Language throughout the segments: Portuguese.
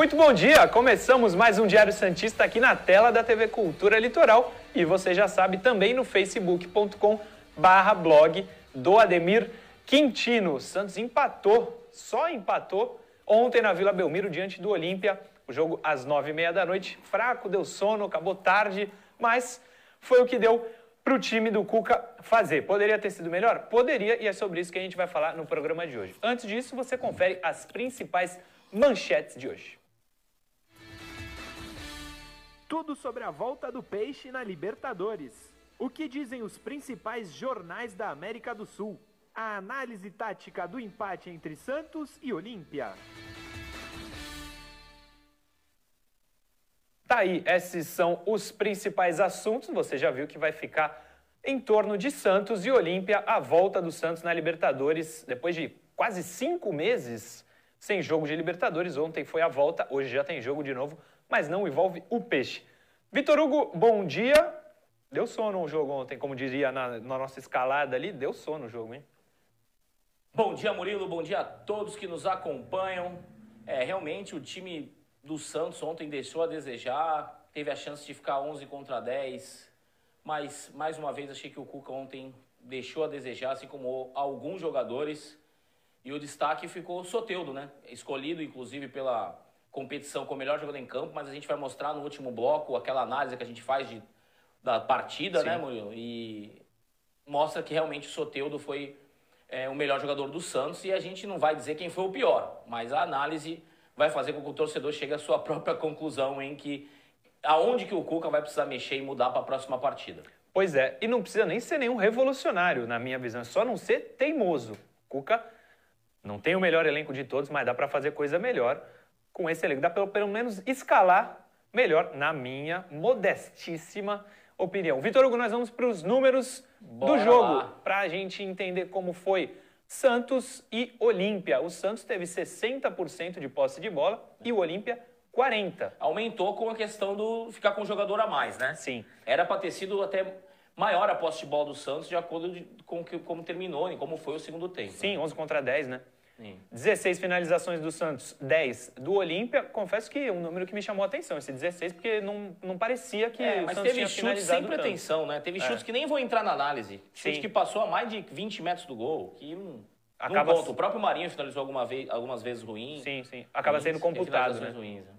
Muito bom dia! Começamos mais um Diário Santista aqui na tela da TV Cultura Litoral e você já sabe também no facebook.com barra blog do Ademir Quintino. Santos empatou, só empatou ontem na Vila Belmiro diante do Olímpia. O jogo às nove e meia da noite, fraco, deu sono, acabou tarde, mas foi o que deu para o time do Cuca fazer. Poderia ter sido melhor? Poderia, e é sobre isso que a gente vai falar no programa de hoje. Antes disso, você confere as principais manchetes de hoje. Tudo sobre a volta do peixe na Libertadores. O que dizem os principais jornais da América do Sul? A análise tática do empate entre Santos e Olímpia. Tá aí, esses são os principais assuntos. Você já viu que vai ficar em torno de Santos e Olímpia, a volta do Santos na Libertadores, depois de quase cinco meses sem jogo de Libertadores. Ontem foi a volta, hoje já tem jogo de novo mas não envolve o peixe. Vitor Hugo, bom dia. Deu sono o jogo ontem, como diria na, na nossa escalada ali, deu sono o jogo, hein? Bom dia, Murilo. Bom dia a todos que nos acompanham. É, realmente o time do Santos ontem deixou a desejar, teve a chance de ficar 11 contra 10, mas mais uma vez achei que o Cuca ontem deixou a desejar, assim como alguns jogadores. E o destaque ficou o Soteudo, né? Escolhido inclusive pela competição com o melhor jogador em campo, mas a gente vai mostrar no último bloco aquela análise que a gente faz de, da partida, né, Sim. né, Murilo? E mostra que realmente o Soteudo foi é, o melhor jogador do Santos e a gente não vai dizer quem foi o pior, mas a análise vai fazer com que o torcedor chegue à sua própria conclusão em que aonde que o Cuca vai precisar mexer e mudar para a próxima partida. Pois é, e não precisa nem ser nenhum revolucionário, na minha visão, é só não ser teimoso. Cuca não tem o melhor elenco de todos, mas dá para fazer coisa melhor com esse elenco. Dá pelo, pelo menos escalar melhor, na minha modestíssima opinião. Vitor Hugo, nós vamos para os números Bora do jogo, para a gente entender como foi Santos e Olímpia. O Santos teve 60% de posse de bola e o Olímpia 40%. Aumentou com a questão do ficar com o jogador a mais, né? Sim. Era para ter sido até maior a posse de bola do Santos de acordo com que, como terminou e como foi o segundo tempo. Sim, né? 11 contra 10, né? Sim. 16 finalizações do Santos, 10 do Olímpia. Confesso que é um número que me chamou a atenção, esse 16, porque não, não parecia que é, o mas Santos teve chutes sem pretensão, né? Teve é. chutes que nem vão entrar na análise. Chute Sim. que passou a mais de 20 metros do gol, que não, Acaba... não. O próprio Marinho finalizou alguma vez, algumas vezes ruim. Sim, sim. Acaba sendo computado, né? Ruins, né?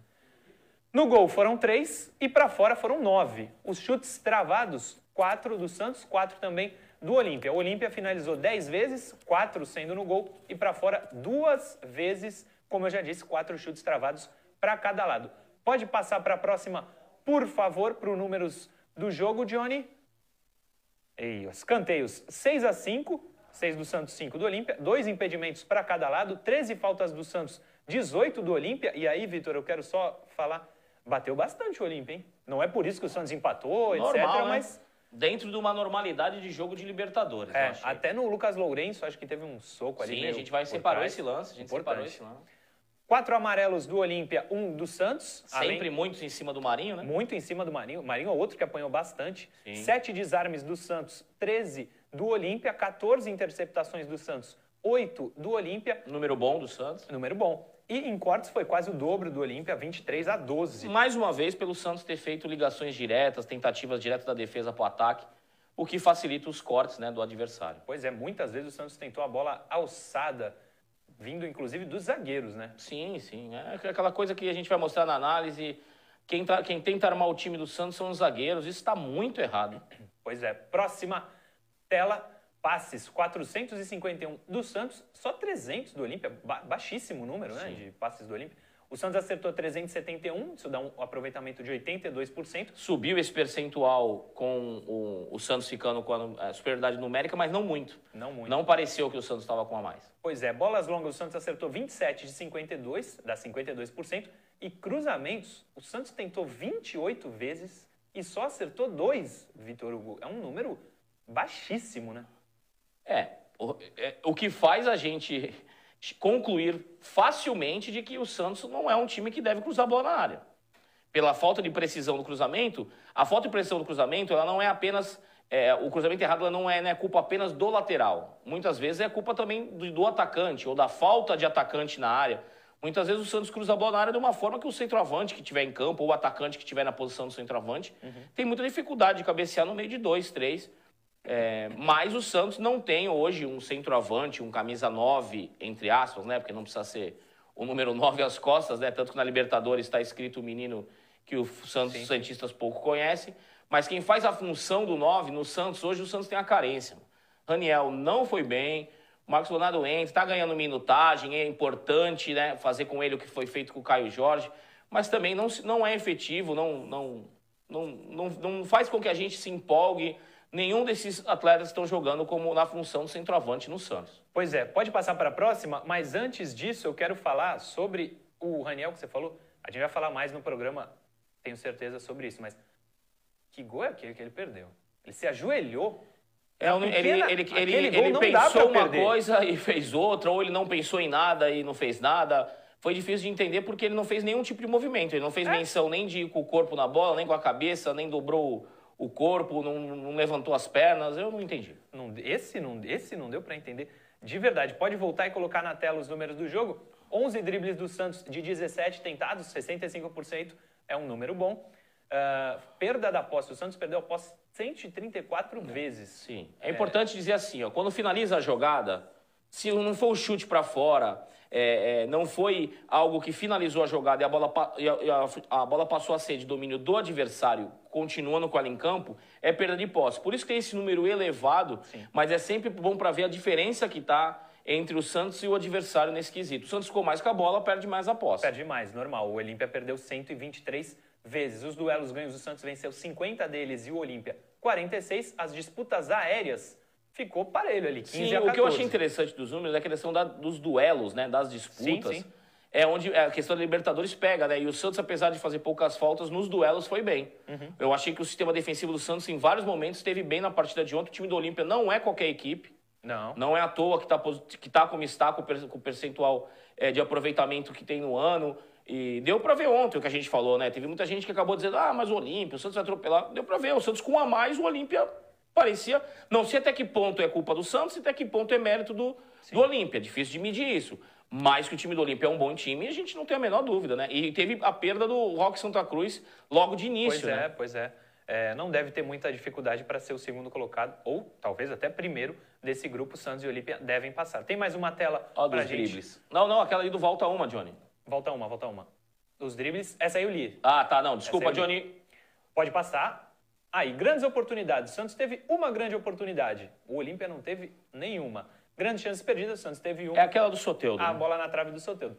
No gol foram três e para fora foram nove. Os chutes travados, quatro do Santos, quatro também do Olímpia. O Olímpia finalizou 10 vezes, 4 sendo no gol, e para fora duas vezes, como eu já disse, quatro chutes travados para cada lado. Pode passar para a próxima, por favor, para os números do jogo, Johnny. E os canteios 6 a 5, 6 do Santos, 5 do Olímpia, dois impedimentos para cada lado, 13 faltas do Santos, 18 do Olímpia. E aí, Vitor, eu quero só falar, bateu bastante o Olímpia, hein? Não é por isso que o Santos empatou, Normal, etc, né? mas dentro de uma normalidade de jogo de Libertadores. É, até no Lucas Lourenço, acho que teve um soco ali. Sim, a gente vai separar esse lance. A gente Importante. separou esse lance. Quatro amarelos do Olímpia, um do Santos. Sempre além... muito em cima do Marinho, né? Muito em cima do Marinho. Marinho é outro que apanhou bastante. Sim. Sete desarmes do Santos, 13 do Olímpia, 14 interceptações do Santos, 8 do Olímpia. Número bom do Santos. Número bom. E em cortes foi quase o dobro do Olímpia, 23 a 12. Mais uma vez, pelo Santos ter feito ligações diretas, tentativas diretas da defesa para o ataque o que facilita os cortes né, do adversário. Pois é, muitas vezes o Santos tentou a bola alçada, vindo inclusive dos zagueiros, né? Sim, sim. É aquela coisa que a gente vai mostrar na análise. Quem, quem tenta armar o time do Santos são os zagueiros. Isso está muito errado. Pois é. Próxima tela. Passes 451 do Santos, só 300 do Olímpia. Ba baixíssimo número né, de passes do Olímpia. O Santos acertou 371, isso dá um aproveitamento de 82%. Subiu esse percentual com o, o Santos ficando com a, superioridade numérica, mas não muito. Não muito. Não pareceu que o Santos estava com a mais. Pois é, bolas longas, o Santos acertou 27 de 52, dá 52%. E cruzamentos, o Santos tentou 28 vezes e só acertou dois, Vitor Hugo. É um número baixíssimo, né? É, o, é, o que faz a gente concluir facilmente de que o Santos não é um time que deve cruzar a bola na área. Pela falta de precisão do cruzamento, a falta de precisão do cruzamento, ela não é apenas é, o cruzamento errado ela não é, não é culpa apenas do lateral. Muitas vezes é culpa também do, do, atacante ou da falta de atacante na área. Muitas vezes o Santos cruza a bola na área de uma forma que o centroavante que estiver em campo ou o atacante que estiver na posição do centroavante uhum. tem muita dificuldade de cabecear no meio de dois, três. É, mas o Santos não tem hoje um centroavante, um camisa 9, entre aspas, né? Porque não precisa ser o número 9 às costas, né? Tanto que na Libertadores está escrito o menino que os Santos Sim. Santistas pouco conhecem. Mas quem faz a função do 9 no Santos, hoje o Santos tem a carência. Raniel não foi bem, Marcos Leonardo entra, está ganhando minutagem, é importante né, fazer com ele o que foi feito com o Caio Jorge, mas também não, não é efetivo, não, não, não, não, não faz com que a gente se empolgue. Nenhum desses atletas estão jogando como na função do centroavante no Santos. Pois é, pode passar para a próxima, mas antes disso eu quero falar sobre o Raniel que você falou. A gente vai falar mais no programa, tenho certeza sobre isso, mas que gol é aquele que ele perdeu? Ele se ajoelhou é, pequena, ele, ele, ele, ele pensou uma coisa e fez outra, ou ele não pensou em nada e não fez nada. Foi difícil de entender porque ele não fez nenhum tipo de movimento. Ele não fez é. menção nem de ir com o corpo na bola, nem com a cabeça, nem dobrou o corpo, não, não levantou as pernas. Eu não entendi. Não, esse, não, esse não deu para entender. De verdade, pode voltar e colocar na tela os números do jogo. 11 dribles do Santos de 17 tentados, 65% é um número bom. Uh, perda da posse. O Santos perdeu a posse 134 vezes. Sim. É, é importante dizer assim, ó, quando finaliza a jogada, se não for o chute para fora, é, é, não foi algo que finalizou a jogada e a, bola, e a, a, bola passou a ser de domínio do adversário, continuando com ela em campo, é perda de posse. Por isso que tem esse número elevado, Sim. mas é sempre bom para ver a diferença que está entre o Santos e o adversário nesse quesito. O Santos ficou mais com a bola, perde mais a posse. Perde mais, normal. O Olímpia perdeu 123 vezes. Os duelos ganhos, o Santos venceu 50 deles e o Olímpia 46. As disputas aéreas ficou parelho ali, 15 sim, a 14. o que eu achei interessante dos números é a questão da, dos duelos, né, das disputas. Sim, sim. É onde a questão da Libertadores pega, né? E o Santos, apesar de fazer poucas faltas, nos duelos foi bem. Uhum. Eu achei que o sistema defensivo do Santos, em vários momentos, esteve bem na partida de ontem. O time do Olímpia não é qualquer equipe. Não. Não é à toa que está que tá como está, com o percentual é, de aproveitamento que tem no ano. E deu para ver ontem o que a gente falou, né? Teve muita gente que acabou dizendo, ah, mas o Olímpia, o Santos vai atropelar. Deu para ver, o Santos com um a mais, o Olímpia parecia. Não sei até que ponto é culpa do Santos e até que ponto é mérito do, do Olímpia. Difícil de medir isso. Mas que o time do Olímpia é um bom time, a gente não tem a menor dúvida, né? E teve a perda do Rock Santa Cruz logo de início. Pois é, né? pois é. é. Não deve ter muita dificuldade para ser o segundo colocado, ou talvez até primeiro desse grupo. Santos e Olímpia devem passar. Tem mais uma tela para gente? Dribles. Não, não, aquela ali do volta uma, Johnny. Volta uma, volta uma. Os dribles, essa aí eu li. Ah, tá, não, desculpa, Johnny. Pode passar. Aí, grandes oportunidades. O Santos teve uma grande oportunidade. O Olímpia não teve nenhuma. Grandes chances perdidas, o Santos teve uma. É aquela do Soteudo. A né? bola na trave do Soteudo.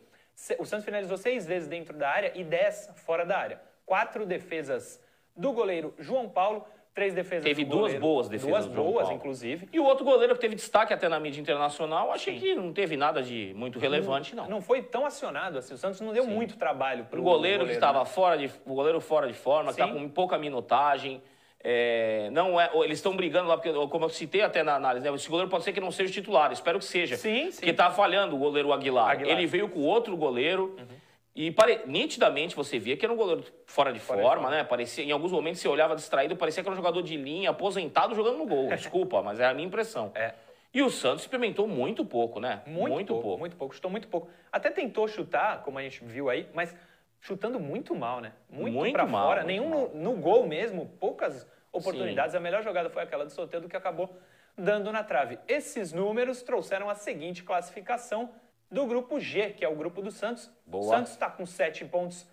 O Santos finalizou seis vezes dentro da área e dez fora da área. Quatro defesas do goleiro João Paulo Três defesas Teve duas goleiro, boas defesas. Duas boas, Paulo. inclusive. E o outro goleiro que teve destaque até na mídia internacional, achei Sim. que não teve nada de muito relevante, não. Não foi tão acionado assim. O Santos não deu Sim. muito trabalho para o goleiro. goleiro que estava né? fora de, o goleiro fora de forma, Sim. que está com pouca minutagem. É, não é, eles estão brigando lá, porque, como eu citei até na análise, né, esse goleiro pode ser que não seja titular, espero que seja. Sim, sim. Porque está falhando o goleiro Aguilar. Aguilar. Ele veio com outro goleiro. Uhum. E pare... nitidamente você via que era um goleiro fora de fora forma, de né? Parecia, em alguns momentos você olhava distraído, parecia que era um jogador de linha, aposentado jogando no gol. Desculpa, mas é a minha impressão. É. E o Santos experimentou muito pouco, né? Muito, muito pouco, pouco, Muito pouco, chutou muito pouco. Até tentou chutar, como a gente viu aí, mas chutando muito mal, né? Muito, muito pra mal, fora. Nenhum no, no, gol mesmo, poucas oportunidades. Sim. A melhor jogada foi aquela do Soteldo que acabou dando na trave. Esses números trouxeram a seguinte classificação do grupo G, que é o grupo do Santos. Boa. O Santos está com sete pontos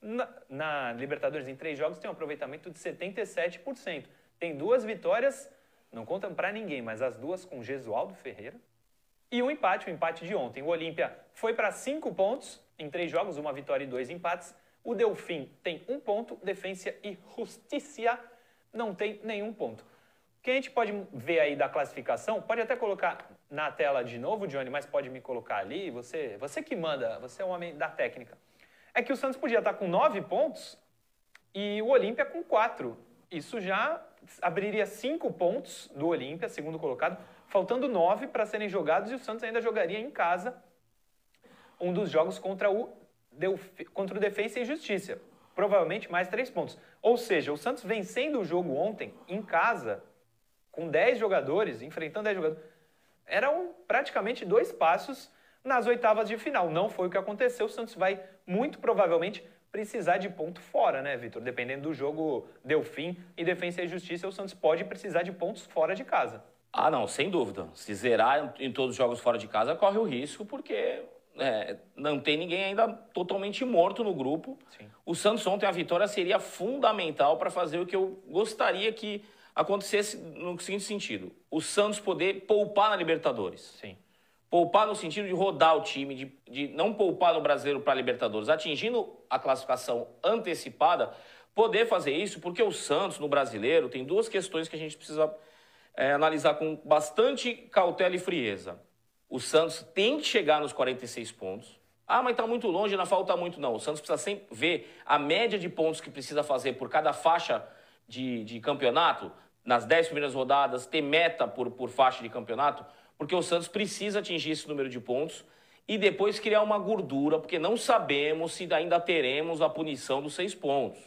na, na, Libertadores em três jogos, tem um aproveitamento de 77%. Tem duas vitórias, não contam para ninguém, mas as duas com Gesualdo Ferreira. E um empate, o um empate de ontem. O Olímpia foi para cinco pontos em três jogos, uma vitória e dois empates. O Delfim tem um ponto, Defensa e Justiça não tem nenhum ponto. O que a gente pode ver aí da classificação, pode até colocar na tela de novo, Johnny, mas pode me colocar ali. Você, você que manda, você é o homem da técnica. É que o Santos podia estar com nove pontos e o Olímpia com quatro. Isso já abriria cinco pontos do Olímpia, segundo colocado, faltando nove para serem jogados e o Santos ainda jogaria em casa um dos jogos contra o, contra o Defensa e Justiça. Provavelmente mais três pontos. Ou seja, o Santos vencendo o jogo ontem em casa, com dez jogadores, enfrentando dez jogadores eram praticamente dois passos nas oitavas de final. Não foi o que aconteceu. O Santos vai muito provavelmente precisar de ponto fora, né, Vitor? Dependendo do jogo Delfim e Defensa e Justiça, o Santos pode precisar de pontos fora de casa. Ah, não, sem dúvida. Se zerar em todos os jogos fora de casa, corre o risco, porque é, não tem ninguém ainda totalmente morto no grupo. Sim. O Santos ontem, a vitória seria fundamental para fazer o que eu gostaria que acontecesse no seguinte sentido: o Santos poder poupar na Libertadores. Sim. Poupar no sentido de rodar o time, de, de não poupar no brasileiro para a Libertadores, atingindo a classificação antecipada, poder fazer isso, porque o Santos no brasileiro tem duas questões que a gente precisa é, analisar com bastante cautela e frieza. O Santos tem que chegar nos 46 pontos. Ah, mas está muito longe, não falta muito. Não, o Santos precisa sempre ver a média de pontos que precisa fazer por cada faixa de, de campeonato, nas 10 primeiras rodadas, ter meta por, por faixa de campeonato, porque o Santos precisa atingir esse número de pontos e depois criar uma gordura, porque não sabemos se ainda teremos a punição dos seis pontos.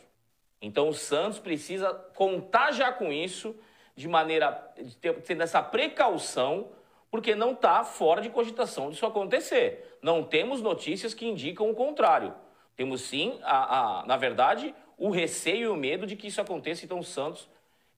Então o Santos precisa contar já com isso de maneira tendo essa precaução, porque não está fora de cogitação disso acontecer. Não temos notícias que indicam o contrário. Temos sim, a, a, na verdade, o receio e o medo de que isso aconteça. Então, o Santos,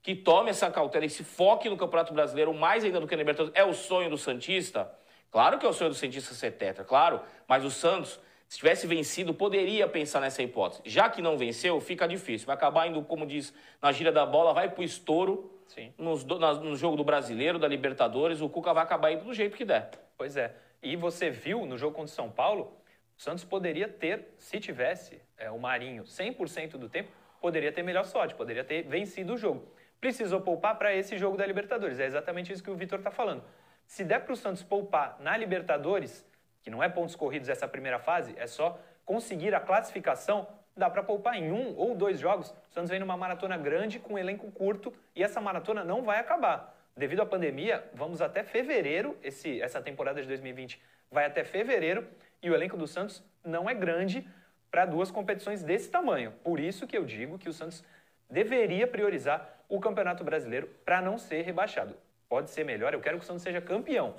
que tome essa cautela e se foque no Campeonato Brasileiro, mais ainda do que na Libertadores, é o sonho do Santista. Claro que é o sonho do Santista ser tetra, claro, mas o Santos se tivesse vencido, poderia pensar nessa hipótese. Já que não venceu, fica difícil. Vai acabar indo, como diz na gira da bola, vai pro estouro nos, na, no jogo do Brasileiro, da Libertadores. O Cuca vai acabar indo do jeito que der. Pois é. E você viu no jogo contra o São Paulo, o Santos poderia ter, se tivesse é, o Marinho 100% do tempo, poderia ter melhor sorte, poderia ter vencido o jogo. Precisou poupar para esse jogo da Libertadores. É exatamente isso que o Vitor está falando. Se der para o Santos poupar na Libertadores que não é pontos corridos essa primeira fase, é só conseguir a classificação, dá para poupar em um ou dois jogos. O Santos vem numa maratona grande com um elenco curto e essa maratona não vai acabar. Devido à pandemia, vamos até fevereiro, esse, essa temporada de 2020 vai até fevereiro e o elenco do Santos não é grande para duas competições desse tamanho. Por isso que eu digo que o Santos deveria priorizar o Campeonato Brasileiro para não ser rebaixado. Pode ser melhor, eu quero que o Santos seja campeão,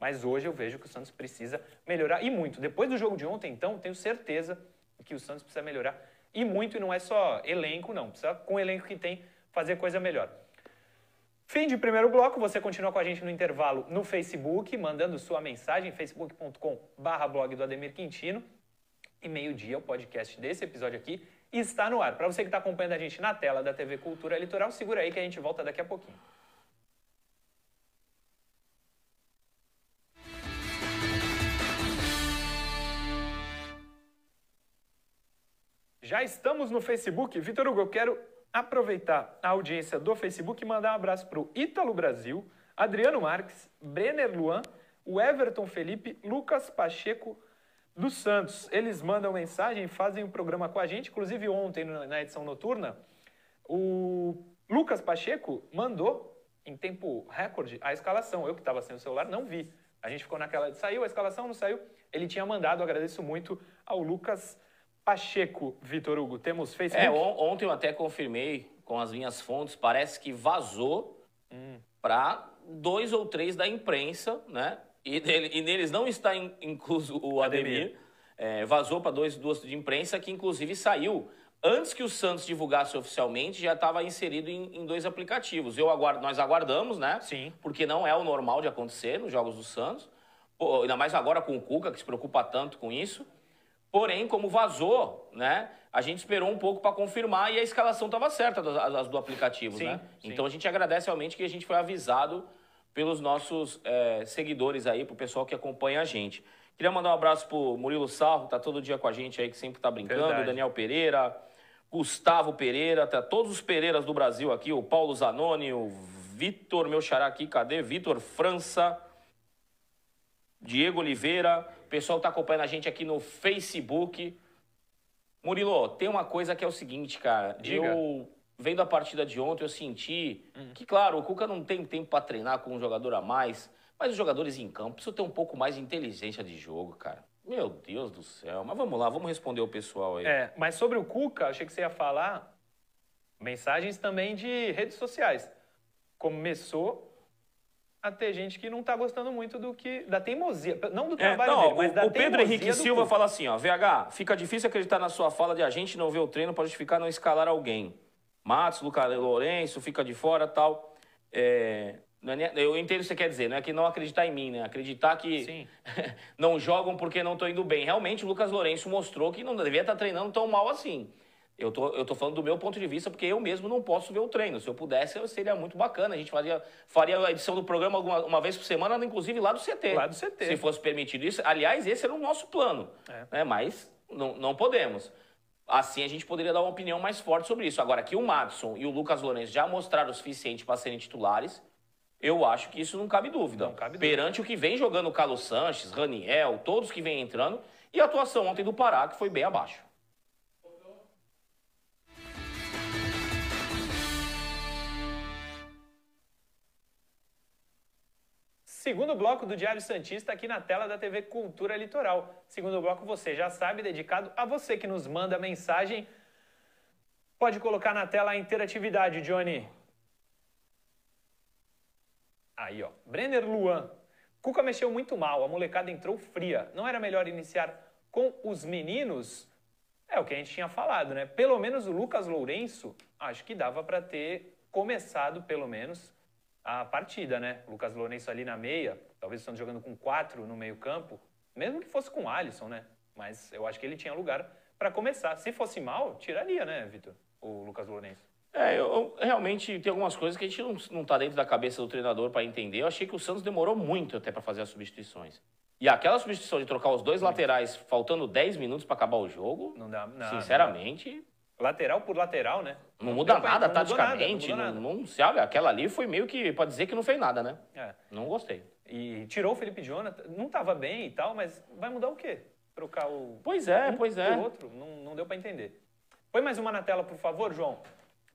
mas hoje eu vejo que o Santos precisa melhorar e muito. Depois do jogo de ontem, então, tenho certeza que o Santos precisa melhorar e muito, e não é só elenco, não. Precisa, com o elenco que tem, fazer coisa melhor. Fim de primeiro bloco, você continua com a gente no intervalo no Facebook, mandando sua mensagem, facebook.com.br blog do Ademir Quintino. E meio-dia, o podcast desse episódio aqui está no ar. Para você que está acompanhando a gente na tela da TV Cultura Litoral, segura aí que a gente volta daqui a pouquinho. Já estamos no Facebook. Vitor Hugo, eu quero aproveitar a audiência do Facebook e mandar um abraço para o Ítalo Brasil, Adriano Marques, Brenner Luan, o Everton Felipe, Lucas Pacheco dos Santos. Eles mandam mensagem, fazem um programa com a gente. Inclusive, ontem, na edição noturna, o Lucas Pacheco mandou, em tempo recorde, a escalação. Eu que estava sem o celular, não vi. A gente ficou naquela. Saiu a escalação, não saiu? Ele tinha mandado, agradeço muito ao Lucas Pacheco, Vitor Hugo, temos Facebook? É, ontem eu até confirmei com as minhas fontes, parece que vazou hum. para dois ou três da imprensa, né? E, dele, e neles não está in, incluso o Ademir. Ademir. É, vazou para dois, duas de imprensa que inclusive saiu antes que o Santos divulgasse oficialmente, já estava inserido em, em, dois aplicativos. Eu aguardo, nós aguardamos, né? Sim. Porque não é o normal de acontecer nos jogos do Santos. Pô, ainda mais agora com o Cuca, que se preocupa tanto com isso. Porém, como vazou, né? A gente esperou um pouco para confirmar e a escalação estava certa das, do aplicativo, sim, né? Sim. Então a gente agradece realmente que a gente foi avisado pelos nossos é, seguidores aí, pro pessoal que acompanha a gente. Queria mandar um abraço pro Murilo Sarro, tá todo dia com a gente aí, que sempre tá brincando, Verdade. Daniel Pereira, Gustavo Pereira, tá todos os Pereiras do Brasil aqui, o Paulo Zanoni, o Vitor, meu xará aqui, cadê? Vitor França, Diego Oliveira, o pessoal está acompanhando a gente aqui no Facebook. Murilo, tem uma coisa que é o seguinte, cara. Diga. Eu, vendo a partida de ontem, eu senti hum. que, claro, o Cuca não tem tempo para treinar com um jogador a mais, mas os jogadores em campo precisam ter um pouco mais de inteligência de jogo, cara. Meu Deus do céu. Mas vamos lá, vamos responder o pessoal aí. É, mas sobre o Cuca, achei que você ia falar mensagens também de redes sociais. Começou a ter gente que não está gostando muito do que da teimosia, não do é, trabalho é, não, dele, mas o, da o Pedro Henrique Silva fala assim, ó, VH, fica difícil acreditar na sua fala de a gente não ver o treino para justificar não escalar alguém. Matos, Lucas Lourenço, fica de fora, tal. É, é, eu entendo o que você quer dizer, não é que não acreditar em mim, né? Acreditar que não jogam porque não estão indo bem. Realmente, o Lucas Lourenço mostrou que não devia estar treinando tão mal assim. Eu tô, eu tô falando do meu ponto de vista, porque eu mesmo não posso ver o treino. Se eu pudesse, seria muito bacana. A gente faria, faria a edição do programa alguma, uma vez por semana, inclusive lá do CT. Lá do CT. Se fosse permitido isso. Aliás, esse era o nosso plano. É. Né? Mas não, não podemos. Assim a gente poderia dar uma opinião mais forte sobre isso. Agora, que o Madison e o Lucas Lourenço já mostraram o suficiente para serem titulares, eu acho que isso não cabe dúvida. Não cabe dúvida. Perante o que vem jogando o Carlos Sanches, Raniel, todos que vêm entrando, e a atuação ontem do Pará, que foi bem abaixo. Segundo bloco do Diário Santista aqui na tela da TV Cultura Litoral. Segundo bloco, você já sabe, dedicado a você que nos manda mensagem. Pode colocar na tela a interatividade, Johnny. Aí, ó. Brenner Luan. Cuca mexeu muito mal, a molecada entrou fria. Não era melhor iniciar com os meninos? É o que a gente tinha falado, né? Pelo menos o Lucas Lourenço, acho que dava para ter começado, pelo menos, a partida, né? O Lucas Lourenço ali na meia, talvez estando jogando com quatro no meio-campo, mesmo que fosse com o Alisson, né? Mas eu acho que ele tinha lugar para começar. Se fosse mal, tiraria, né, Vitor? O Lucas Lourenço. É, eu, eu, realmente tem algumas coisas que a gente não, não tá dentro da cabeça do treinador para entender. Eu achei que o Santos demorou muito até para fazer as substituições. E aquela substituição de trocar os dois laterais faltando 10 minutos para acabar o jogo, não dá, não, sinceramente, Lateral por lateral, né? Não, muda nada não taticamente. Nada, não, não, se olha, aquela ali foi meio que pode dizer que não fez nada, né? É. Não gostei. E tirou o Felipe Jonathan, não estava bem e tal, mas vai mudar o quê? Trocar o. Pois é, um pois é. O outro, não, não deu para entender. Põe mais uma na tela, por favor, João.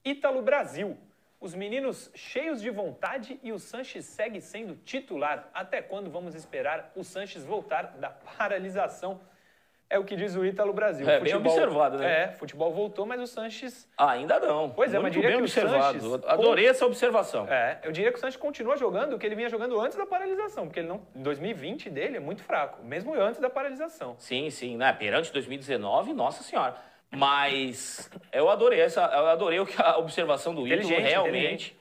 Ítalo Brasil. Os meninos cheios de vontade e o Sanches segue sendo titular. Até quando vamos esperar o Sanches voltar da paralisação? É o que diz o Ítalo Brasil. É, futebol, bem observado, né? É, futebol voltou, mas o Sanches... ainda não. Pois é, Muito mas diria bem que observado. Sanches... Adorei essa observação. É, eu diria que o Sanches continua jogando o que ele vinha jogando antes da paralisação, porque ele não... 2020 dele é muito fraco, mesmo antes da paralisação. Sim, sim, né? Perante 2019, nossa senhora. Mas eu adorei essa, eu adorei a observação do Ítalo, realmente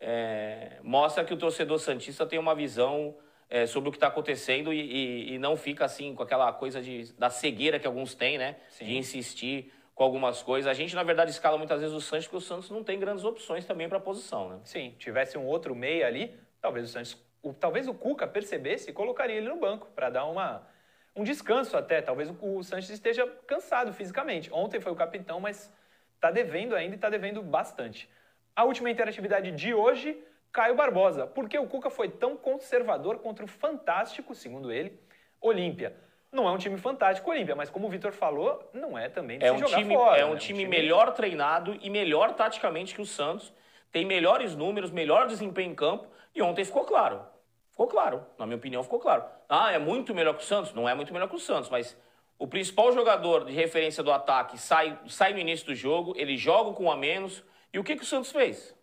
é, mostra que o torcedor santista tem uma visão é, sobre o que está acontecendo e, e, e, não fica assim com aquela coisa de, da cegueira que alguns têm, né? Sim. De insistir com algumas coisas. A gente, na verdade, escala muitas vezes o Santos, porque o Santos não tem grandes opções também para a posição, né? Sim, tivesse um outro meia ali, talvez o Santos, o, talvez o Cuca percebesse e colocaria ele no banco para dar uma, um descanso até. Talvez o, o Santos esteja cansado fisicamente. Ontem foi o capitão, mas está devendo ainda e está devendo bastante. A última interatividade de hoje Caio Barbosa. Por que o Cuca foi tão conservador contra o fantástico, segundo ele, Olímpia? Não é um time fantástico, Olímpia, mas como o Vitor falou, não é também de é um jogar time, fora. É um, né? time, um time melhor treinado e melhor taticamente que o Santos. Tem melhores números, melhor desempenho em campo. E ontem ficou claro. Ficou claro. Na minha opinião, ficou claro. Ah, é muito melhor que o Santos? Não é muito melhor que o Santos, mas o principal jogador de referência do ataque sai, sai no início do jogo, ele joga com um a menos. E o que, que o Santos fez?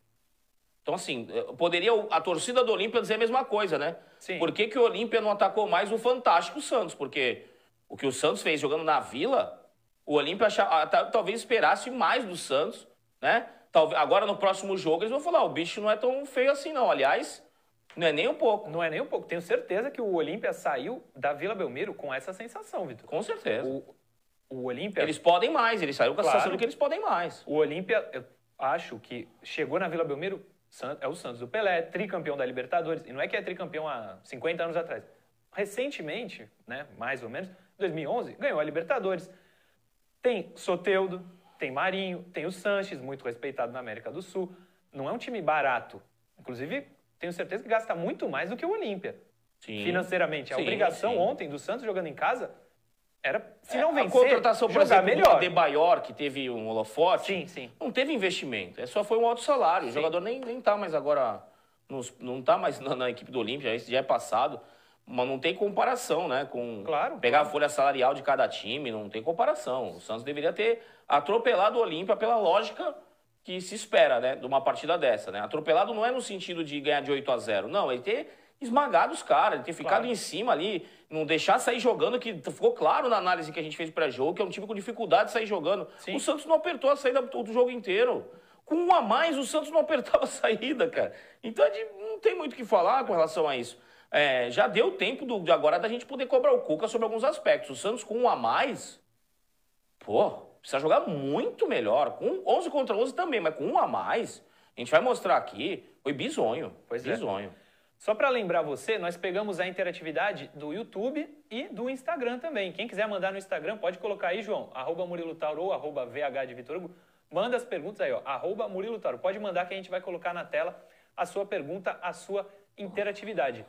Então, assim, poderia a torcida do Olímpia dizer a mesma coisa, né? Sim. Por que, que o Olímpia não atacou mais o fantástico Santos? Porque o que o Santos fez jogando na Vila, o Olímpia talvez esperasse mais do Santos, né? Talvez, agora no próximo jogo eles vão falar: o bicho não é tão feio assim, não. Aliás, não é nem um pouco. Não é nem um pouco. Tenho certeza que o Olímpia saiu da Vila Belmiro com essa sensação, Vitor. Com certeza. O, o Olímpia. Eles podem mais, eles saíram com a claro. sensação de que eles podem mais. O Olímpia, eu acho que chegou na Vila Belmiro é o Santos do Pelé, tricampeão da Libertadores. E não é que é tricampeão há 50 anos atrás. Recentemente, né, mais ou menos, 2011, ganhou a Libertadores. Tem Soteudo, tem Marinho, tem o Sanches, muito respeitado na América do Sul. Não é um time barato. Inclusive, tenho certeza que gasta muito mais do que o Olímpia. Financeiramente. A sim, obrigação sim. ontem do Santos jogando em casa era, se não vencer, a contratação, por exemplo, melhor. de Bayor, que teve um holofote, sim, sim. não teve investimento. É só foi um alto salário. Sim. O jogador nem, nem tá mais agora, nos, não está mais na, na, equipe do Olímpia, isso já é passado. Mas não tem comparação, né? Com claro, pegar claro. a folha salarial de cada time, não tem comparação. O Santos deveria ter atropelado o Olímpia pela lógica que se espera, né, de uma partida dessa, né? Atropelado não é no sentido de ganhar de 8 a 0, não, ele ter esmagado os caras, ter ficado claro. em cima ali, não deixar sair jogando, que ficou claro na análise que a gente fez pré-jogo, que é um time com dificuldade de sair jogando. Sim. O Santos não apertou a saída do jogo inteiro. Com um a mais, o Santos não apertava a saída, cara. Então não tem muito o que falar com relação a isso. É, já deu tempo do, de agora da gente poder cobrar o Cuca sobre alguns aspectos. O Santos com um a mais, pô, precisa jogar muito melhor. Com 11 contra 11 também, mas com um a mais, a gente vai mostrar aqui, foi bizonho. Pois é. bizonho. É. Só para lembrar você, nós pegamos a interatividade do YouTube e do Instagram também. Quem quiser mandar no Instagram, pode colocar aí, João, arroba Murilo Tauro ou arroba VH de Vitor Hugo. Manda as perguntas aí, ó, arroba Murilo Tauro. Pode mandar que a gente vai colocar na tela a sua pergunta, a sua interatividade.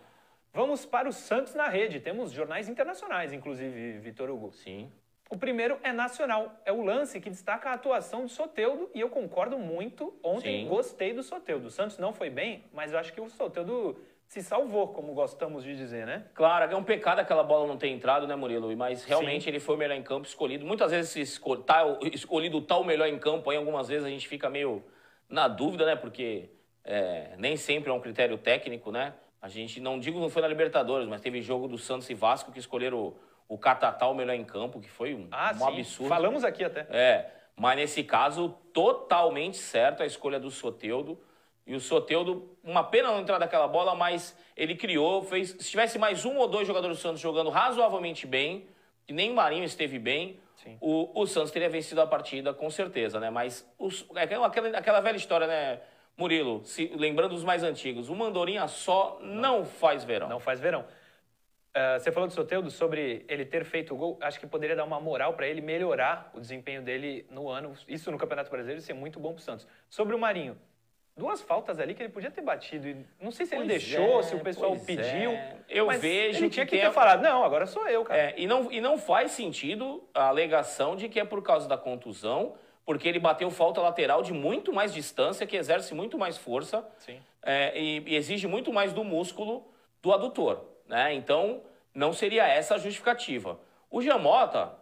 Vamos para o Santos na rede. Temos jornais internacionais, inclusive, Vitor Hugo. Sim. O primeiro é nacional. É o lance que destaca a atuação do Soteudo e eu concordo muito. Ontem Sim. gostei do Soteudo. O Santos não foi bem, mas eu acho que o Soteudo se salvou, como gostamos de dizer, né? Claro, é um pecado aquela bola não ter entrado, né, Murilo? Mas realmente Sim. ele foi o melhor em campo escolhido. Muitas vezes escol tá, escolhido tal melhor em campo, aí algumas vezes a gente fica meio na dúvida, né? Porque é, nem sempre é um critério técnico, né? A gente, não digo não foi na Libertadores, mas teve jogo do Santos e Vasco que escolheram o, o Catatal melhor em campo, que foi um, ah, um absurdo. Falamos aqui até. É, mas nesse caso, totalmente certo a escolha do Soteudo. E o Soteudo, uma pena não entrar daquela bola, mas ele criou, fez. Se tivesse mais um ou dois jogadores do Santos jogando razoavelmente bem, que nem o Marinho esteve bem, o, o, Santos teria vencido a partida com certeza, né? Mas os, é aquela, aquela velha história, né, Murilo? Se, lembrando os mais antigos, o Mandorinha só não faz verão. Não faz verão. Uh, você falou do Soteudo sobre ele ter feito o gol. Acho que poderia dar uma moral para ele melhorar o desempenho dele no ano. Isso no Campeonato Brasileiro ser muito bom para o Santos. Sobre o Marinho, duas faltas ali que ele podia ter batido. Não sei se pois ele deixou, é, se o pessoal pediu. É. Eu vejo ele tinha que, que ter falado, não, agora sou eu, cara. É, e, não, e não faz sentido a alegação de que é por causa da contusão, porque ele bateu falta lateral de muito mais distância, que exerce muito mais força é, e, e, exige muito mais do músculo do adutor. Né? Então, não seria essa a justificativa. O Jamota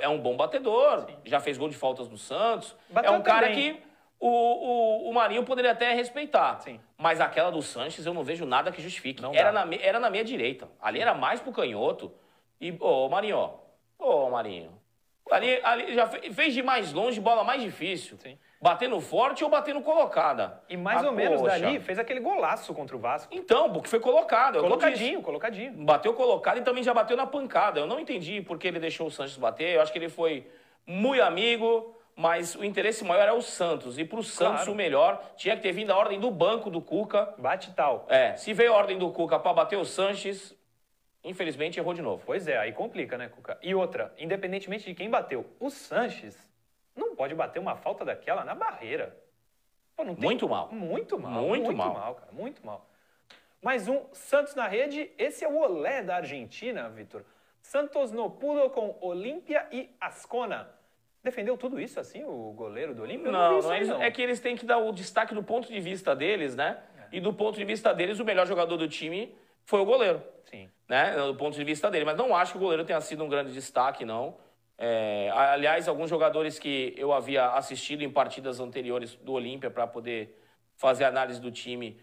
é um bom batedor, Sim. já fez gol de faltas no Santos. Bateu é um cara também. que o, o, o Marinho poderia até respeitar. Sim. Mas aquela do Sanches eu não vejo nada que justifique. Não era, na, era na minha direita. Ali era mais pro canhoto. E, ô, oh, Marinho, ó. Ô, oh, Marinho. Ali, ali já fez de mais longe, bola mais difícil. Sim. Batendo forte ou batendo colocada. E mais ah, ou menos poxa. dali fez aquele golaço contra o Vasco. Então, porque foi colocado. Colocadinho, colocadinho. Bateu colocado e também já bateu na pancada. Eu não entendi por que ele deixou o Sanches bater. Eu acho que ele foi muito amigo mas o interesse maior é o Santos. E para o Santos, claro. o melhor tinha que ter vindo a ordem do banco do Cuca. Bate tal. É, se veio a ordem do Cuca para bater o Sanches, infelizmente errou de novo. Pois é, aí complica, né, Cuca? E outra, independentemente de quem bateu, o Sanches não pode bater uma falta daquela na barreira. Pô, tem... Muito mal. Muito mal. Muito, muito mal. mal, cara. Muito mal. Mais um Santos na rede. Esse é o Olé da Argentina, Vitor. Santos no pudo com Olímpia e Ascona. Defendeu tudo isso assim, o goleiro do Olímpio? Não, não, não, é que eles têm que dar o destaque do ponto de vista deles, né? É. E do ponto de vista deles, o melhor jogador do time foi o goleiro. Sim. Né? Do ponto de vista dele. Mas não acho que o goleiro tenha sido um grande destaque, não. É, aliás, alguns jogadores que eu havia assistido em partidas anteriores do Olímpia para poder fazer análise do time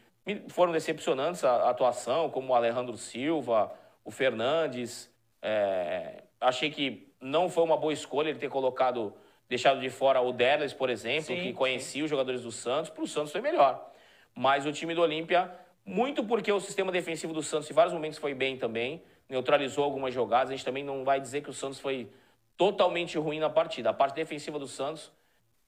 foram decepcionantes a, atuação, como o Alejandro Silva, o Fernandes. É, achei que não foi uma boa escolha ele ter colocado, deixado de fora o Derles, por exemplo, sim, que conhecia sim. os jogadores do Santos. Para o Santos foi melhor. Mas o time do Olímpia, muito porque o sistema defensivo do Santos em vários momentos foi bem também, neutralizou algumas jogadas. A gente também não vai dizer que o Santos foi totalmente ruim na partida. A parte defensiva do Santos,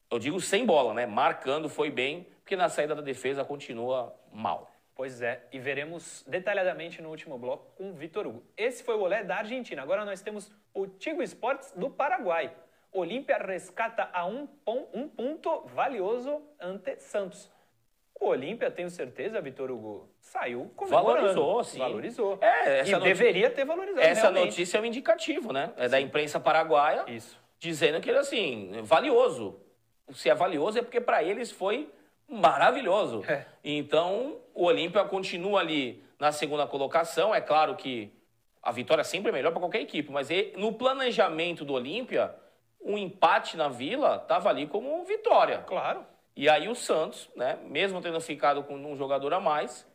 eu digo sem bola, né? Marcando foi bem, porque na saída da defesa continua mal. Pois é, e veremos detalhadamente no último bloco com o Vitor Hugo. Esse foi o olé da Argentina. Agora nós temos o Tigo Esportes do Paraguai. Olímpia rescata a um, um ponto valioso ante Santos. O Olímpia, tenho certeza, Vitor Hugo, saiu Valorizou, sim. Valorizou. É, essa e notícia, deveria ter valorizado. Essa realmente. notícia é um indicativo, né? É sim. da imprensa paraguaia. Isso. Dizendo que ele, assim, valioso. Se é valioso é porque para eles foi maravilhoso. É. Então, o Olímpia continua ali na segunda colocação. É claro que a vitória sempre é melhor para qualquer equipe, mas no planejamento do Olímpia, um empate na Vila estava ali como vitória. Claro. E aí o Santos, né, mesmo tendo ficado com um jogador a mais,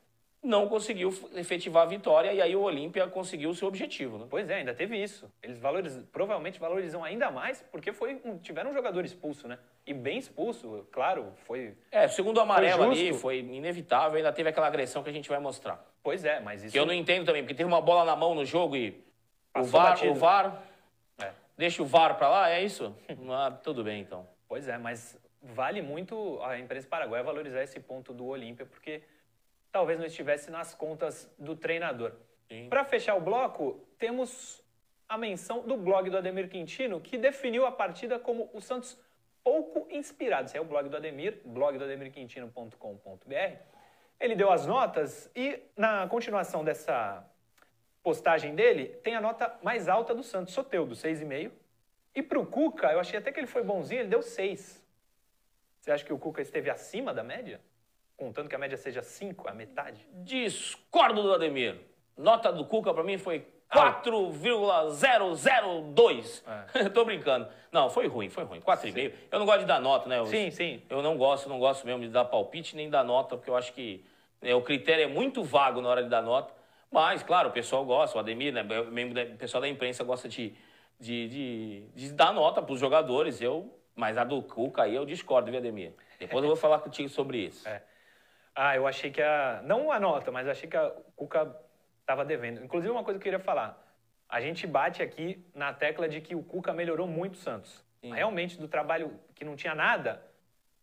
não conseguiu efetivar a vitória e aí o Olímpia conseguiu o seu objetivo. Né? Pois é, ainda teve isso. Eles valorizam, provavelmente valorizam ainda mais porque foi um, tiveram um jogador expulso, né? E bem expulso, claro, foi. É, segundo o amarelo foi ali, foi inevitável, ainda teve aquela agressão que a gente vai mostrar. Pois é, mas isso. Que eu não entendo também, porque teve uma bola na mão no jogo e. o VAR, o VAR. É. Deixa o VAR pra lá, é isso? ah, tudo bem então. Pois é, mas vale muito a imprensa paraguaia valorizar esse ponto do Olímpia, porque talvez não estivesse nas contas do treinador. Para fechar o bloco, temos a menção do blog do Ademir Quintino, que definiu a partida como o Santos pouco inspirado. Esse é o blog do Ademir, blog do ademirquintino.com.br. Ele deu as notas e na continuação dessa postagem dele, tem a nota mais alta do Santos, Soteudo, 6,5. E para o Cuca, eu achei até que ele foi bonzinho, ele deu 6. Você acha que o Cuca esteve acima da média? Contando que a média seja 5, a metade? Discordo do Ademir. Nota do Cuca para mim foi 4,002. É. Tô brincando. Não, foi ruim, foi ruim. 4,5. Eu não gosto de dar nota, né? Eu, sim, sim. Eu não gosto, não gosto mesmo de dar palpite nem dar nota, porque eu acho que né, o critério é muito vago na hora de dar nota. Mas, claro, o pessoal gosta, o Ademir, né, o pessoal da imprensa gosta de, de, de, de dar nota para os jogadores. Eu, mas a do Cuca aí eu discordo, viu, Ademir? Depois eu vou falar contigo sobre isso. É. Ah, eu achei que a. Não a nota, mas achei que a Cuca estava devendo. Inclusive, uma coisa que eu queria falar. A gente bate aqui na tecla de que o Cuca melhorou muito o Santos. Sim. Realmente, do trabalho que não tinha nada,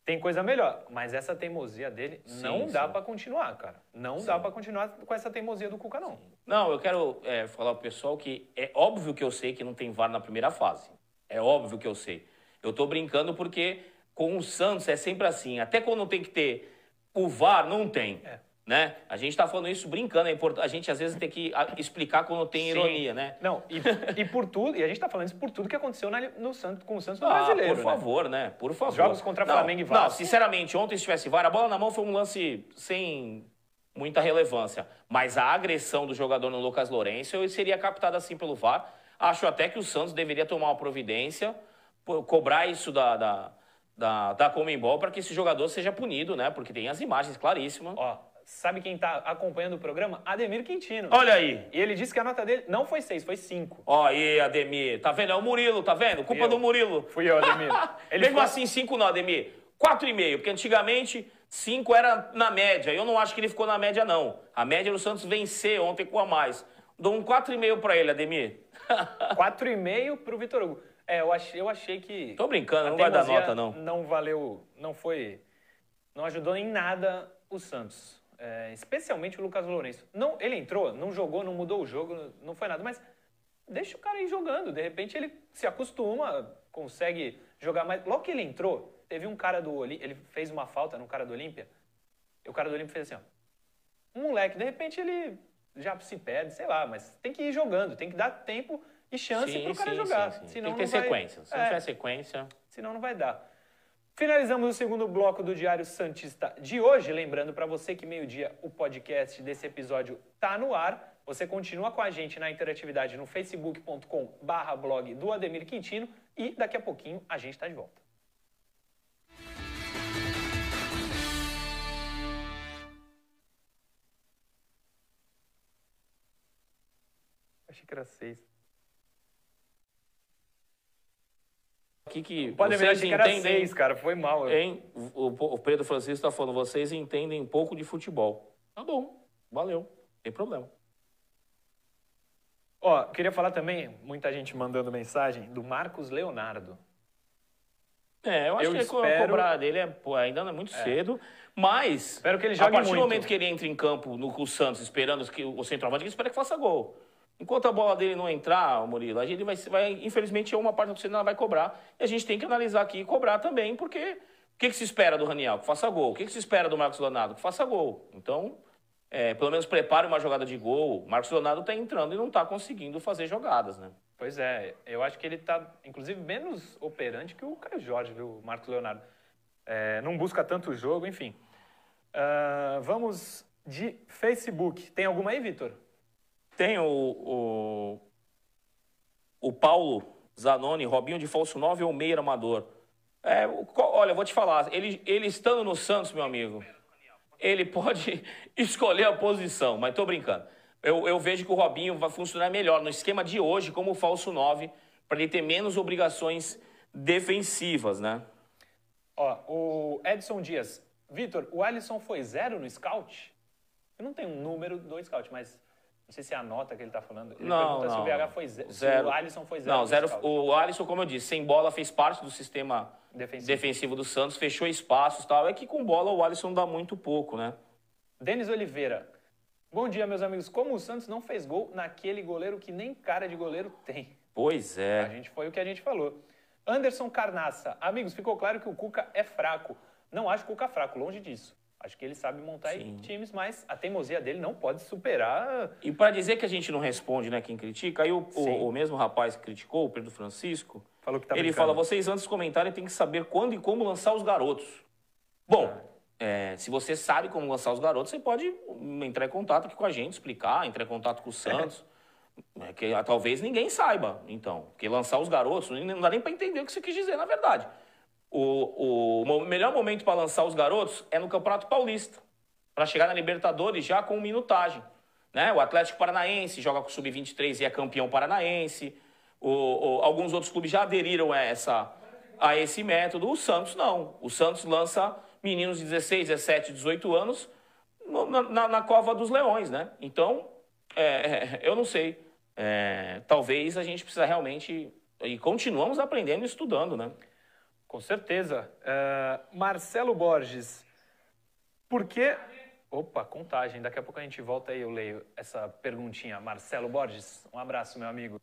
tem coisa melhor. Mas essa teimosia dele sim, não dá para continuar, cara. Não sim. dá para continuar com essa teimosia do Cuca, não. Não, eu quero é, falar pro pessoal que é óbvio que eu sei que não tem VAR na primeira fase. É óbvio que eu sei. Eu tô brincando porque com o Santos é sempre assim. Até quando tem que ter o VAR não tem. É. Né? A gente está falando isso brincando, é importante. A gente às vezes tem que explicar quando tem Sim. ironia, né? Não, e, e, por tudo, e a gente está falando isso por tudo que aconteceu na, no Santos, com o Santos no ah, brasileiro. Por né? favor, né? Por favor. Os jogos contra não, Flamengo e Vasco. Não, sinceramente, ontem se tivesse VAR, a bola na mão foi um lance sem muita relevância. Mas a agressão do jogador no Lucas Lourenço seria captada assim pelo VAR. Acho até que o Santos deveria tomar uma providência, cobrar isso da, da da, da Comembol para que esse jogador seja punido, né? Porque tem as imagens claríssimas. Ó, sabe quem está acompanhando o programa? Ademir Quintino. Olha aí. E ele disse que a nota dele não foi seis, foi cinco. Ó aí, Ademir. Tá vendo? É o Murilo, tá vendo? Culpa eu. do Murilo. Fui eu, Ademir. Ele Mesmo foi... assim, cinco não, Ademir. Quatro e meio, porque antigamente cinco era na média. Eu não acho que ele ficou na média, não. A média do Santos vencer ontem com a mais. Dou um quatro e meio para ele, Ademir. quatro e meio pro Vitor Hugo. É, eu achei, eu achei que. Tô brincando, não vai dar nota, não. Não valeu, não foi. Não ajudou em nada o Santos. É, especialmente o Lucas Lourenço. Não, ele entrou, não jogou, não mudou o jogo, não foi nada, mas deixa o cara ir jogando. De repente ele se acostuma, consegue jogar mais. Logo que ele entrou, teve um cara do Olímpia, ele fez uma falta no cara do Olímpia, e o cara do Olímpia fez assim, ó. Um moleque, de repente ele já se perde, sei lá, mas tem que ir jogando, tem que dar tempo e chance para o cara sim, jogar. Sim, sim. Senão Tem que ter vai... sequência. Se é. não tiver sequência. Senão não vai dar. Finalizamos o segundo bloco do Diário Santista de hoje. Lembrando para você que meio-dia o podcast desse episódio está no ar. Você continua com a gente na interatividade no facebook.com/barra blog do Ademir Quintino e daqui a pouquinho a gente está de volta. Achei que era seis. Aqui que Pode vocês entendem... seis, cara, foi mal. Hein? O, Pedro Francisco está falando, vocês entendem pouco de futebol. Tá bom, valeu, tem problema. Ó, queria falar também, muita gente mandando mensagem, do Marcos Leonardo. É, eu acho eu que espero... cobrar dele é, pô, ainda não é muito é. cedo, mas espero que ele jogue a partir muito. do momento que ele entra em campo no, com o Santos, esperando que o centroavante, ele espera que faça gol. Enquanto a bola dele não entrar, Murilo, a vai, vai infelizmente, uma parte do torcida vai cobrar. E a gente tem que analisar aqui e cobrar também, porque o que, que se espera do Raniel? Que faça gol. O que, que se espera do Marcos Leonardo? Que faça gol. Então, é, pelo menos prepare uma jogada de gol. O Marcos Leonardo está entrando e não está conseguindo fazer jogadas, né? Pois é, eu acho que ele está, inclusive, menos operante que o Caio Jorge, viu, o Marcos Leonardo. É, não busca tanto jogo, enfim. Uh, vamos de Facebook. Tem alguma aí, Vitor? Tem o, o, o Paulo Zanoni, Robinho de Falso 9 ou Meia Amador. É, olha, vou te falar, ele, ele estando no Santos, meu amigo, ele pode escolher a posição, mas tô brincando. Eu, eu vejo que o Robinho vai funcionar melhor no esquema de hoje como falso 9, para ele ter menos obrigações defensivas, né? Ó, o Edson Dias. Vitor, o Alisson foi zero no scout? Eu não tenho um número do scout, mas não sei se é a nota que ele está falando. Ele não, pergunta não. se o VH foi zero. zero. o Alisson foi zero. Não, zero. O Alisson, como eu disse, sem bola fez parte do sistema defensivo, defensivo do Santos, fechou espaços e tal. É que com bola o Alisson dá muito pouco, né? Denis Oliveira. Bom dia, meus amigos. Como o Santos não fez gol naquele goleiro que nem cara de goleiro tem? Pois é. A gente foi o que a gente falou. Anderson Carnaça. Amigos, ficou claro que o Cuca é fraco. Não acho o Cuca fraco, longe disso. Acho que ele sabe montar Sim. times, mas a teimosia dele não pode superar. E para dizer que a gente não responde, né, quem critica, aí o, o, o mesmo rapaz que criticou, o Pedro Francisco, Falou que tá ele brincando. fala: vocês antes de comentarem têm que saber quando e como lançar os garotos. Bom, é, se você sabe como lançar os garotos, você pode entrar em contato aqui com a gente, explicar, entrar em contato com o Santos. É. que ah, talvez ninguém saiba, então. Porque lançar os garotos, não dá nem para entender o que você quis dizer, na verdade. O, o melhor momento para lançar os garotos é no Campeonato Paulista, para chegar na Libertadores já com minutagem. Né? O Atlético Paranaense joga com o Sub-23 e é campeão paranaense. O, o, alguns outros clubes já aderiram a, essa, a esse método. O Santos não. O Santos lança meninos de 16, 17, 18 anos na, na, na cova dos leões, né? Então, é, é, eu não sei. É, talvez a gente precisa realmente... E continuamos aprendendo e estudando, né? Com certeza. Uh, Marcelo Borges, por que... Opa, contagem. Daqui a pouco a gente volta aí, eu leio essa perguntinha. Marcelo Borges, um abraço, meu amigo.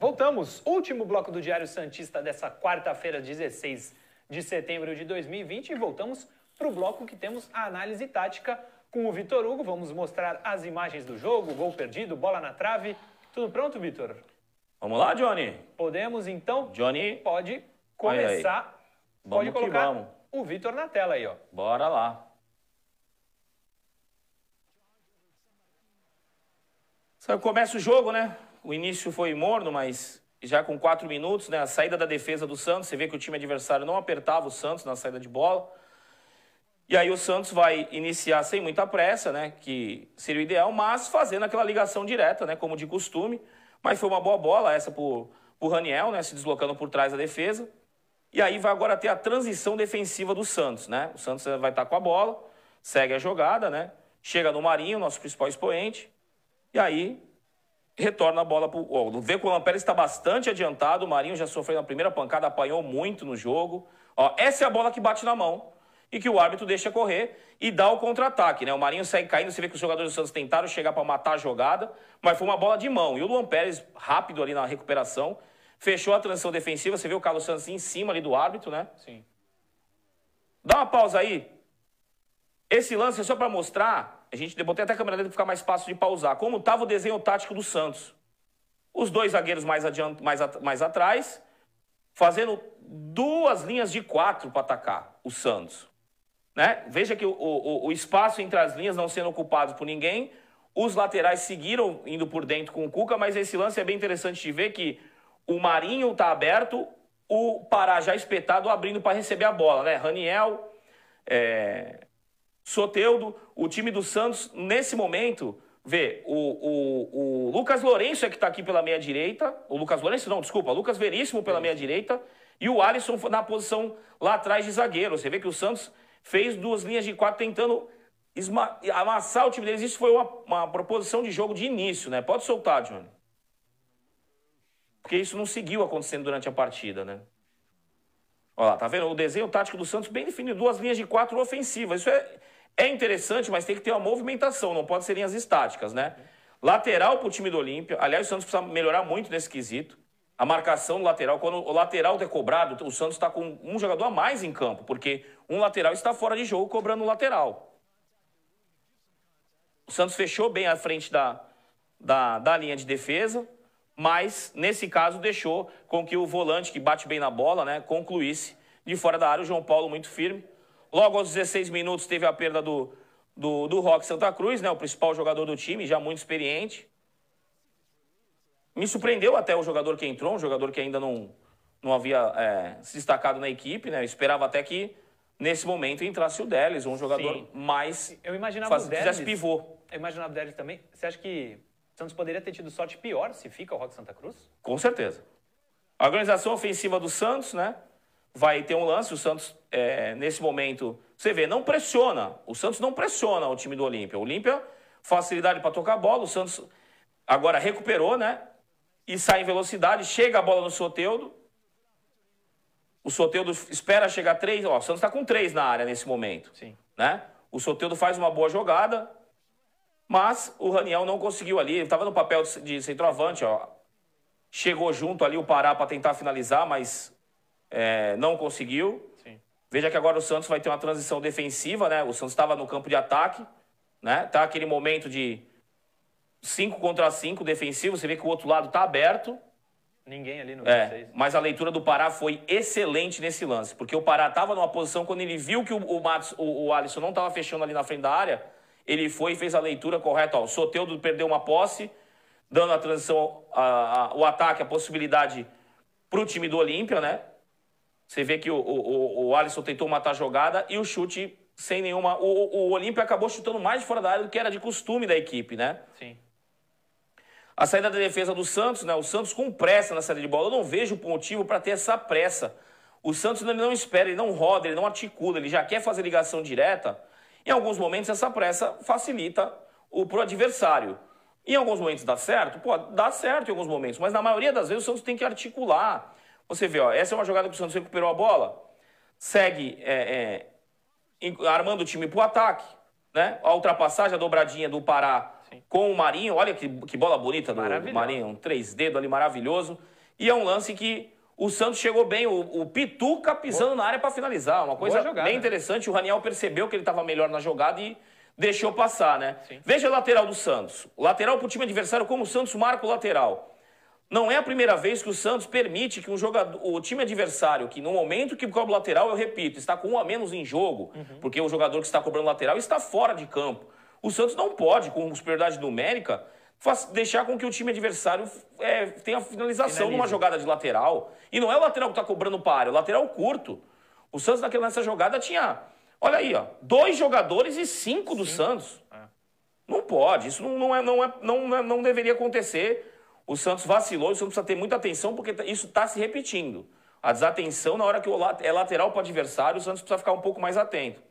Voltamos. Último bloco do Diário Santista dessa quarta-feira, 16 de setembro de 2020 e voltamos para o bloco que temos a análise tática com o Vitor Hugo. Vamos mostrar as imagens do jogo, gol perdido, bola na trave. Tudo pronto, Vitor? Vamos lá, Johnny? Podemos, então? Johnny? Pode começar. Pode colocar o Vitor na tela aí, ó. Bora lá. Começa o jogo, né? O início foi morno, mas já com quatro minutos, né? A saída da defesa do Santos, você vê que o time adversário não apertava o Santos na saída de bola. E aí o Santos vai iniciar sem muita pressa, né? Que seria o ideal, mas fazendo aquela ligação direta, né? Como de costume. Mas foi uma boa bola essa por, por Raniel, né? Se deslocando por trás da defesa. E aí vai agora ter a transição defensiva do Santos, né? O Santos vai estar com a bola, segue a jogada, né? Chega no Marinho, nosso principal expoente. E aí retorna a bola para o. Vê que o Lampérez está bastante adiantado. O Marinho já sofreu na primeira pancada, apanhou muito no jogo. Ó, essa é a bola que bate na mão e que o árbitro deixa correr e dá o contra-ataque. Né? O Marinho segue caindo, você vê que os jogadores do Santos tentaram chegar para matar a jogada, mas foi uma bola de mão. E o Luan Pérez, rápido ali na recuperação, fechou a transição defensiva. Você vê o Carlos Santos em cima ali do árbitro, né? Sim. Dá uma pausa aí. Esse lance é só para mostrar, a gente botei até a câmera dele para ficar mais fácil de pausar, como estava o desenho tático do Santos. Os dois zagueiros mais, adiante, mais, at mais atrás, fazendo duas linhas de quatro para atacar o Santos. Né? Veja que o, o, o espaço entre as linhas não sendo ocupado por ninguém, os laterais seguiram indo por dentro com o Cuca, mas esse lance é bem interessante de ver que o Marinho está aberto, o Pará já espetado abrindo para receber a bola, né? Raniel, é... Soteudo, o time do Santos, nesse momento, vê, o, o, o Lucas Lourenço é que está aqui pela meia direita, o Lucas Lourenço não, desculpa, Lucas Veríssimo pela meia direita, e o Alisson na posição lá atrás de zagueiro. Você vê que o Santos fez duas linhas de quatro tentando amassar o time deles. Isso foi uma, uma proposição de jogo de início, né? Pode soltar, Johnny. Porque isso não seguiu acontecendo durante a partida, né? Olha lá, tá vendo? O desenho tático do Santos bem definido, duas linhas de quatro ofensivas. Isso é, é interessante, mas tem que ter uma movimentação, não pode ser linhas estáticas, né? Lateral para o time do Olímpia. Aliás, o Santos precisa melhorar muito nesse quesito a marcação do lateral. Quando o lateral é cobrado, o Santos está com um jogador a mais em campo, porque um lateral está fora de jogo cobrando o lateral. O Santos fechou bem à frente da, da, da linha de defesa, mas nesse caso deixou com que o volante, que bate bem na bola, né, concluísse de fora da área. O João Paulo muito firme. Logo aos 16 minutos teve a perda do, do, do Rock Santa Cruz, né? O principal jogador do time, já muito experiente. Me surpreendeu até o jogador que entrou, um jogador que ainda não, não havia é, se destacado na equipe, né? Eu esperava até que nesse momento entrasse o Delis, um jogador Sim. mais. Eu imaginava faz, o Delis. pivô. Eu imaginava o Delis também. Você acha que o Santos poderia ter tido sorte pior se fica o Rock Santa Cruz? Com certeza. A organização ofensiva do Santos, né? Vai ter um lance. O Santos, é, nesse momento, você vê, não pressiona. O Santos não pressiona o time do Olímpia. O Olímpia, facilidade para tocar a bola. O Santos agora recuperou, né? E sai em velocidade, chega a bola no Soteudo. O Soteudo espera chegar três. Ó, o Santos está com três na área nesse momento. Sim. Né? O Soteudo faz uma boa jogada, mas o Raniel não conseguiu ali. Ele estava no papel de centroavante, ó. Chegou junto ali o Pará para tentar finalizar, mas é, não conseguiu. Sim. Veja que agora o Santos vai ter uma transição defensiva, né? O Santos estava no campo de ataque, né? Tá aquele momento de 5 contra 5 defensivo. Você vê que o outro lado está aberto. Ninguém ali no é, 26. Mas a leitura do Pará foi excelente nesse lance, porque o Pará estava numa posição quando ele viu que o, o, Matos, o, o Alisson não estava fechando ali na frente da área, ele foi e fez a leitura correta. Ó, o Soteudo perdeu uma posse, dando a transição, a, a, o ataque, a possibilidade para o time do Olímpia, né? Você vê que o, o, o Alisson tentou matar a jogada e o chute sem nenhuma. O, o Olímpia acabou chutando mais de fora da área do que era de costume da equipe, né? Sim. A saída da defesa do Santos, né? O Santos com pressa na saída de bola. Eu não vejo motivo para ter essa pressa. O Santos ele não espera, ele não roda, ele não articula, ele já quer fazer ligação direta. Em alguns momentos, essa pressa facilita o pro adversário. Em alguns momentos dá certo? Pô, dá certo em alguns momentos, mas na maioria das vezes o Santos tem que articular. Você vê, ó, essa é uma jogada que o Santos recuperou a bola, segue é, é, armando o time para o ataque. Né? A ultrapassagem, a dobradinha do Pará com o Marinho. Olha que, que bola bonita do, do Marinho, um três dedos ali maravilhoso. E é um lance que o Santos chegou bem, o, o Pituca pisando Boa. na área para finalizar. Uma coisa bem interessante. O Raniel percebeu que ele estava melhor na jogada e deixou passar, né? Sim. Veja o lateral do Santos. Lateral para o time adversário, como o Santos marca o lateral. Não é a primeira vez que o Santos permite que um jogador, o time adversário, que no momento que cobra o lateral, eu repito, está com um a menos em jogo, uhum. porque o jogador que está cobrando lateral está fora de campo. O Santos não pode, com superioridade numérica, deixar com que o time adversário é, tenha finalização Finaliza. numa jogada de lateral. E não é o lateral que está cobrando para área, é o lateral curto. O Santos naquela, nessa jogada tinha, olha aí, ó, dois jogadores e cinco do Sim. Santos. É. Não pode, isso não, não, é, não, é, não, é, não deveria acontecer. O Santos vacilou, o Santos precisa ter muita atenção, porque isso está se repetindo. A desatenção na hora que é lateral para o adversário, o Santos precisa ficar um pouco mais atento.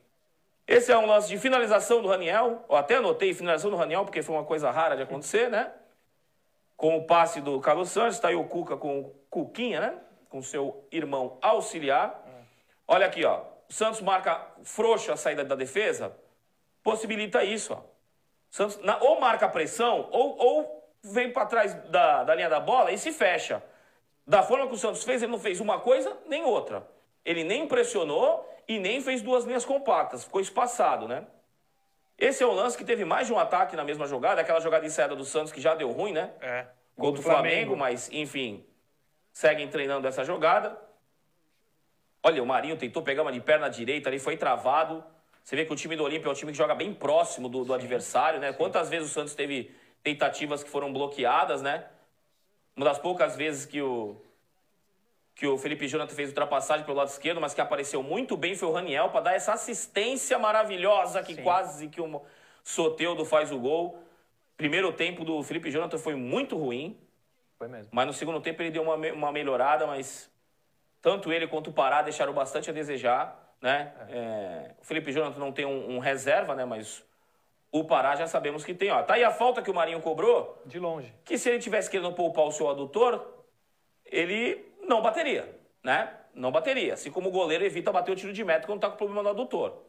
Esse é um lance de finalização do Raniel. Eu até anotei finalização do Raniel, porque foi uma coisa rara de acontecer, né? Com o passe do Carlos Santos, está aí o Cuca com o Cuquinha, né? Com seu irmão auxiliar. Olha aqui, ó. O Santos marca frouxo a saída da defesa, possibilita isso, ó. Santos na, ou marca pressão, ou, ou vem para trás da, da linha da bola e se fecha. Da forma que o Santos fez, ele não fez uma coisa nem outra. Ele nem pressionou e nem fez duas linhas compactas, ficou espaçado, né? Esse é o lance que teve mais de um ataque na mesma jogada, aquela jogada ensaiada do Santos que já deu ruim, né? É. Gol do Flamengo, Flamengo, mas enfim, seguem treinando essa jogada. Olha, o Marinho tentou pegar uma de perna direita ali, foi travado. Você vê que o time do Olímpia é um time que joga bem próximo do, do adversário, né? Sim. Quantas vezes o Santos teve tentativas que foram bloqueadas, né? Uma das poucas vezes que o, que o Felipe Jonathan fez ultrapassagem pelo lado esquerdo, mas que apareceu muito bem foi o Raniel para dar essa assistência maravilhosa que Sim. quase que o Soteudo faz o gol. Primeiro tempo do Felipe Jonathan foi muito ruim. Foi mesmo. Mas no segundo tempo ele deu uma, uma melhorada, mas tanto ele quanto o Pará deixaram bastante a desejar. Né? É. É, o Felipe Jonathan não tem um, um, reserva, né? mas o Pará já sabemos que tem. Ó. Tá aí a falta que o Marinho cobrou. De longe. Que se ele tivesse querendo poupar o seu adutor, ele não bateria, né? Não bateria. Assim como o goleiro evita bater o tiro de meta quando está com problema no adutor.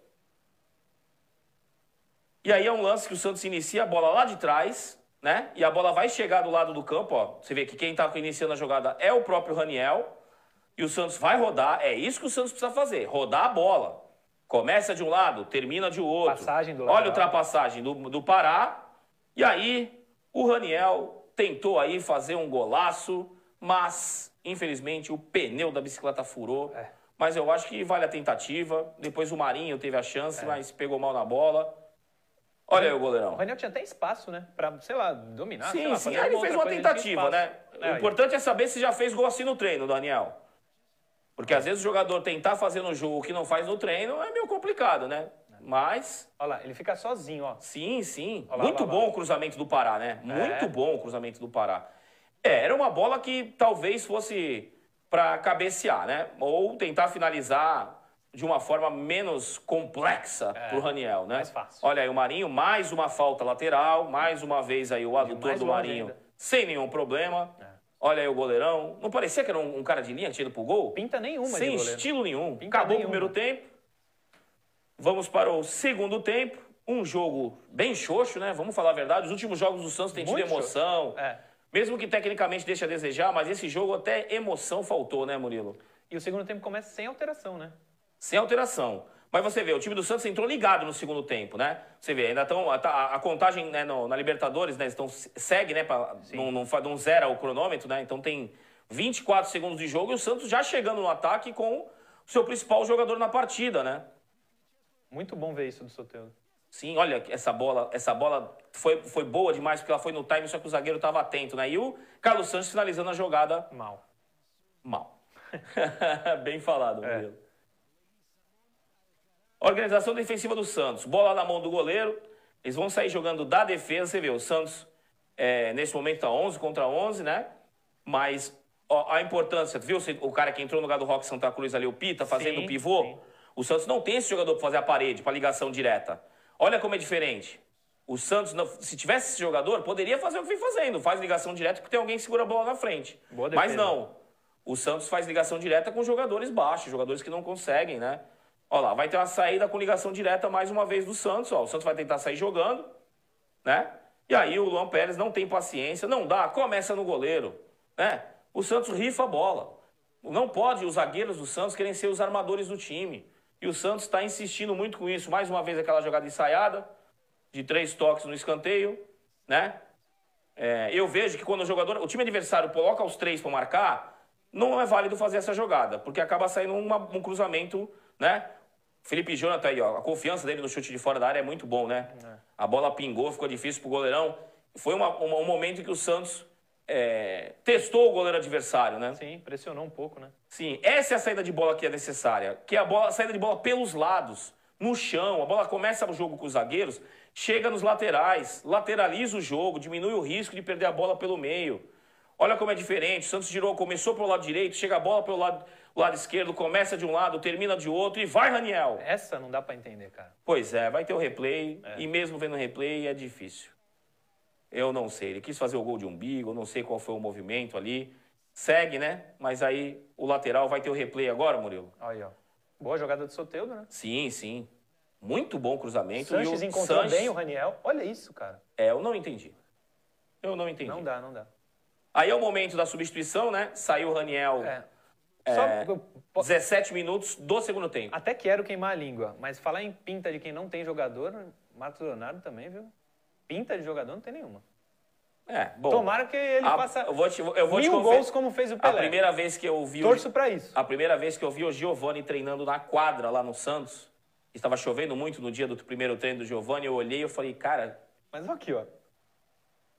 E aí é um lance que o Santos inicia a bola lá de trás, né? E a bola vai chegar do lado do campo, ó. Você vê que quem está iniciando a jogada é o próprio Raniel. E o Santos vai rodar. É isso que o Santos precisa fazer: rodar a bola. Começa de um lado, termina de outro. Passagem do Olha a ultrapassagem do, do Pará. E aí o Raniel tentou aí fazer um golaço, mas Infelizmente, o pneu da bicicleta furou. É. mas eu acho que vale a tentativa. Depois o Marinho teve a chance, é. mas pegou mal na bola. Olha aí o goleirão. O Raniel tinha até espaço, né? Pra, sei lá, dominar. Sim, lá, sim. Aí ele fez uma tentativa, né? É, o importante é saber se já fez gol assim no treino, Daniel. Porque às vezes o jogador tentar fazer no jogo o que não faz no treino é meio complicado, né? Mas. Olha lá, ele fica sozinho, ó. Sim, sim. Lá, Muito lá, bom lá. o cruzamento do Pará, né? Muito é. bom o cruzamento do Pará. É, era uma bola que talvez fosse para cabecear, né? Ou tentar finalizar de uma forma menos complexa é, pro Raniel, né? Mais fácil. Olha aí o Marinho, mais uma falta lateral, mais uma vez aí o adutor do Marinho ainda. sem nenhum problema. É. Olha aí o goleirão. Não parecia que era um, um, cara de linha que tinha pro gol? Pinta nenhuma Sem estilo nenhum. Pinta Acabou nenhuma. o primeiro tempo. Vamos para o segundo tempo. Um jogo bem xoxo, né? Vamos falar a verdade. Os últimos jogos do Santos têm tido emoção. É. Mesmo que tecnicamente deixe a desejar, mas esse jogo até emoção faltou, né, Murilo? E o segundo tempo começa sem alteração, né? Sem alteração. Mas você vê, o time do Santos entrou ligado no segundo tempo, né? Você vê, ainda estão. A, a, contagem né, no, na Libertadores, né? Estão, segue, né? Pra, não, não, não zera o cronômetro, né? Então tem 24 segundos de jogo e o Santos já chegando no ataque com o seu principal jogador na partida, né? Muito bom ver isso do Soteldo. Sim, olha, essa bola, essa bola foi, foi boa demais porque ela foi no time, só que o zagueiro estava atento, né? E o Carlos Santos finalizando a jogada. Mal. Mal. Bem falado, é. Organização defensiva do Santos. Bola na mão do goleiro. Eles vão sair jogando da defesa. Você vê, o Santos, é, nesse momento, está 11 contra 11, né? Mas ó, a importância, viu o cara que entrou no lugar do Rock Santa Cruz ali, o Pita, fazendo o pivô? Sim. O Santos não tem esse jogador para fazer a parede, para ligação direta. Olha como é diferente. O Santos, se tivesse esse jogador, poderia fazer o que vem fazendo. Faz ligação direta porque tem alguém que segura a bola na frente. Mas não. O Santos faz ligação direta com jogadores baixos, jogadores que não conseguem, né? Olha lá, vai ter uma saída com ligação direta mais uma vez do Santos. Ó. O Santos vai tentar sair jogando, né? E aí o Luan Pérez não tem paciência, não dá, começa no goleiro, né? O Santos rifa a bola. Não pode os zagueiros do Santos querem ser os armadores do time. E o Santos está insistindo muito com isso. Mais uma vez aquela jogada ensaiada, de três toques no escanteio, né? É, eu vejo que quando o jogador, o time adversário coloca os três para marcar, não é válido fazer essa jogada, porque acaba saindo uma, um cruzamento, né? Felipe Jonathan aí, ó, a confiança dele no chute de fora da área é muito bom, né? É. A bola pingou, ficou difícil pro goleirão. Foi uma, uma, um momento em que o Santos é, testou o goleiro adversário, né? Sim, pressionou um pouco, né? Sim, essa é a saída de bola que é necessária, que é a, bola, a saída de bola pelos lados, no chão. A bola começa o jogo com os zagueiros, chega nos laterais, lateraliza o jogo, diminui o risco de perder a bola pelo meio. Olha como é diferente. O Santos girou, começou pelo lado direito, chega a bola pelo lado, lado esquerdo, começa de um lado, termina de outro e vai, Raniel. Essa não dá para entender, cara. Pois é, vai ter o replay é. e mesmo vendo o replay é difícil. Eu não sei. Ele quis fazer o gol de umbigo, não sei qual foi o movimento ali. Segue, né? Mas aí o lateral vai ter o replay agora, Murilo. Aí, ó. Boa jogada do Soteudo, né? Sim, sim. Muito bom cruzamento. Sanches encontrou Sanches... bem o Raniel. Olha isso, cara. É, eu não entendi. Eu não entendi. Não dá, não dá. Aí é o momento da substituição, né? Saiu o Raniel. É. É, Só... 17 minutos do segundo tempo. Até quero queimar a língua, mas falar em pinta de quem não tem jogador, Marcos Leonardo também, viu? Pinta de jogador não tem nenhuma. É, bom. Tomara que ele a, faça eu vou te, eu vou mil te gols como fez o Pelé. A primeira vez que eu vi Torço para isso. A primeira vez que eu vi o Giovani treinando na quadra lá no Santos, estava chovendo muito no dia do primeiro treino do Giovani, eu olhei e falei, cara... Mas aqui, ó.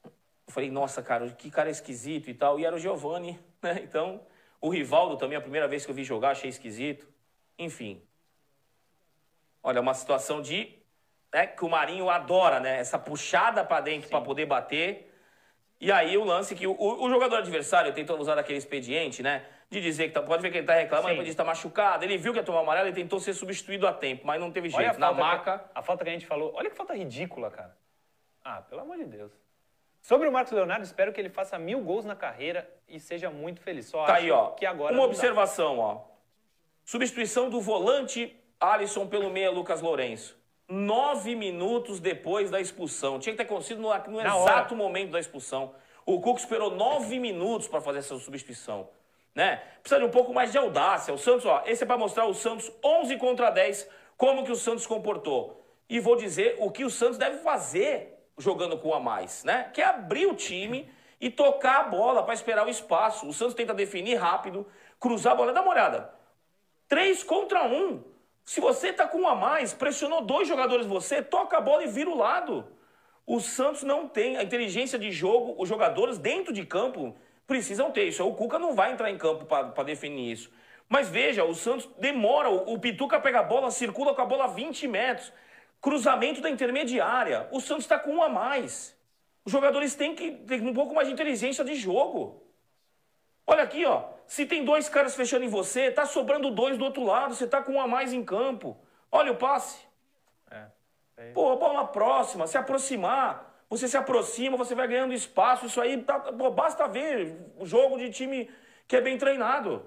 Eu falei, nossa, cara, que cara esquisito e tal. E era o Giovani, né? Então, o Rivaldo também, a primeira vez que eu vi jogar, achei esquisito. Enfim. Olha, uma situação de né, que o Marinho adora, né? Essa puxada para dentro para poder bater. E aí o lance que o, o, jogador adversário tentou usar aquele expediente, né? De dizer que tá, pode ver que ele tá reclamando, ele está machucado. Ele viu que ia tomar amarelo e tentou ser substituído a tempo, mas não teve jeito. Na maca. Que, a falta que a gente falou, olha que falta ridícula, cara. Ah, pelo amor de Deus. Sobre o Marcos Leonardo, espero que ele faça mil gols na carreira e seja muito feliz. Só tá aí, ó. que agora. Uma observação, dá. ó. Substituição do volante Alisson pelo meia Lucas Lourenço nove minutos depois da expulsão. Tinha que ter acontecido no, no exato hora. momento da expulsão. O Cuco esperou nove minutos para fazer essa substituição. Né? Precisa de um pouco mais de audácia. O Santos, ó, esse é para mostrar o Santos 11 contra 10, como que o Santos comportou. E vou dizer o que o Santos deve fazer jogando com a mais, né? Que é abrir o time e tocar a bola para esperar o espaço. O Santos tenta definir rápido, cruzar a bola. Dá uma olhada. Três contra um. Se você tá com um a mais, pressionou dois jogadores você, toca a bola e vira o lado. O Santos não tem a inteligência de jogo, os jogadores dentro de campo precisam ter isso. O Cuca não vai entrar em campo para definir isso. Mas veja, o Santos demora, o, o Pituca pega a bola, circula com a bola a 20 metros. Cruzamento da intermediária. O Santos está com um a mais. Os jogadores têm que ter um pouco mais de inteligência de jogo. Olha aqui, ó. Se tem dois caras fechando em você, tá sobrando dois do outro lado, você tá com um a mais em campo. Olha o passe. É. é Pô, bola próxima, se aproximar. Você se aproxima, você vai ganhando espaço. Isso aí, tá, pô, basta ver o jogo de time que é bem treinado.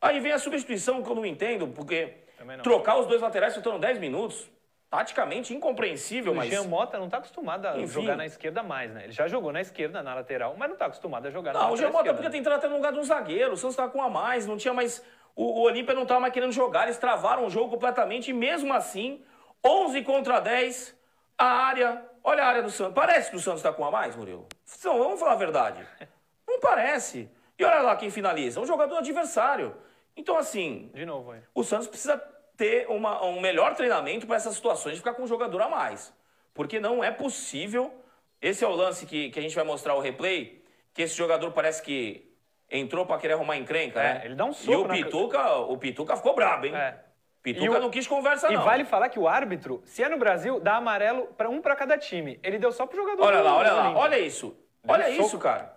Aí vem a substituição que eu não entendo, porque trocar os dois laterais faltando 10 minutos taticamente incompreensível, o mas... O Jean Mota não está acostumado a Enfim. jogar na esquerda mais, né? Ele já jogou na esquerda, na lateral, mas não está acostumado a jogar não, na lateral Não, o Jean Mota podia ter entrado até no lugar de um zagueiro, o Santos estava com a mais, não tinha mais... O, o Olímpia não estava mais querendo jogar, eles travaram o jogo completamente e mesmo assim, 11 contra 10, a área... Olha a área do Santos. Parece que o Santos está com a mais, Murilo? Não, vamos falar a verdade. Não parece. E olha lá quem finaliza, um jogador adversário. Então, assim... De novo, hein? O Santos precisa ter uma, um melhor treinamento para essas situações de ficar com um jogador a mais. Porque não é possível. Esse é o lance que, que a gente vai mostrar o replay, que esse jogador parece que entrou para querer arrumar encrenca, é, né? Ele dá um soco. E o Pituca, na... o Pituca ficou brabo, hein? É. Pituca o... não quis conversa, e não. E vale falar que o árbitro, se é no Brasil, dá amarelo para um para cada time. Ele deu só pro jogador. Olha lá, olha lá, olha isso. Deu olha um isso, soco. cara.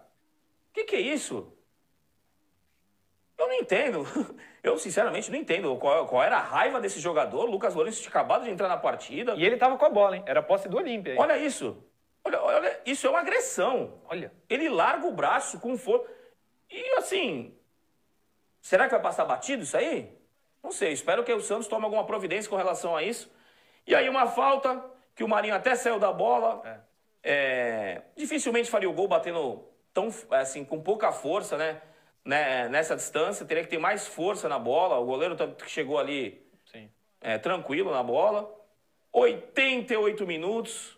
O que, que é isso? Eu não entendo. Eu, sinceramente, não entendo qual, qual, era a raiva desse jogador. Lucas Lourenço tinha acabado de entrar na partida. E ele tava com a bola, hein? Era posse do Olímpia. Olha isso. Olha, olha, isso é uma agressão. Olha. Ele larga o braço com força. E assim. Será que vai passar batido isso aí? Não sei. Espero que o Santos tome alguma providência com relação a isso. E aí, uma falta, que o Marinho até saiu da bola. É. É, dificilmente faria o gol batendo tão, assim, com pouca força, né? Né, nessa distância, teria que ter mais força na bola. O goleiro chegou ali é, tranquilo na bola. 88 minutos,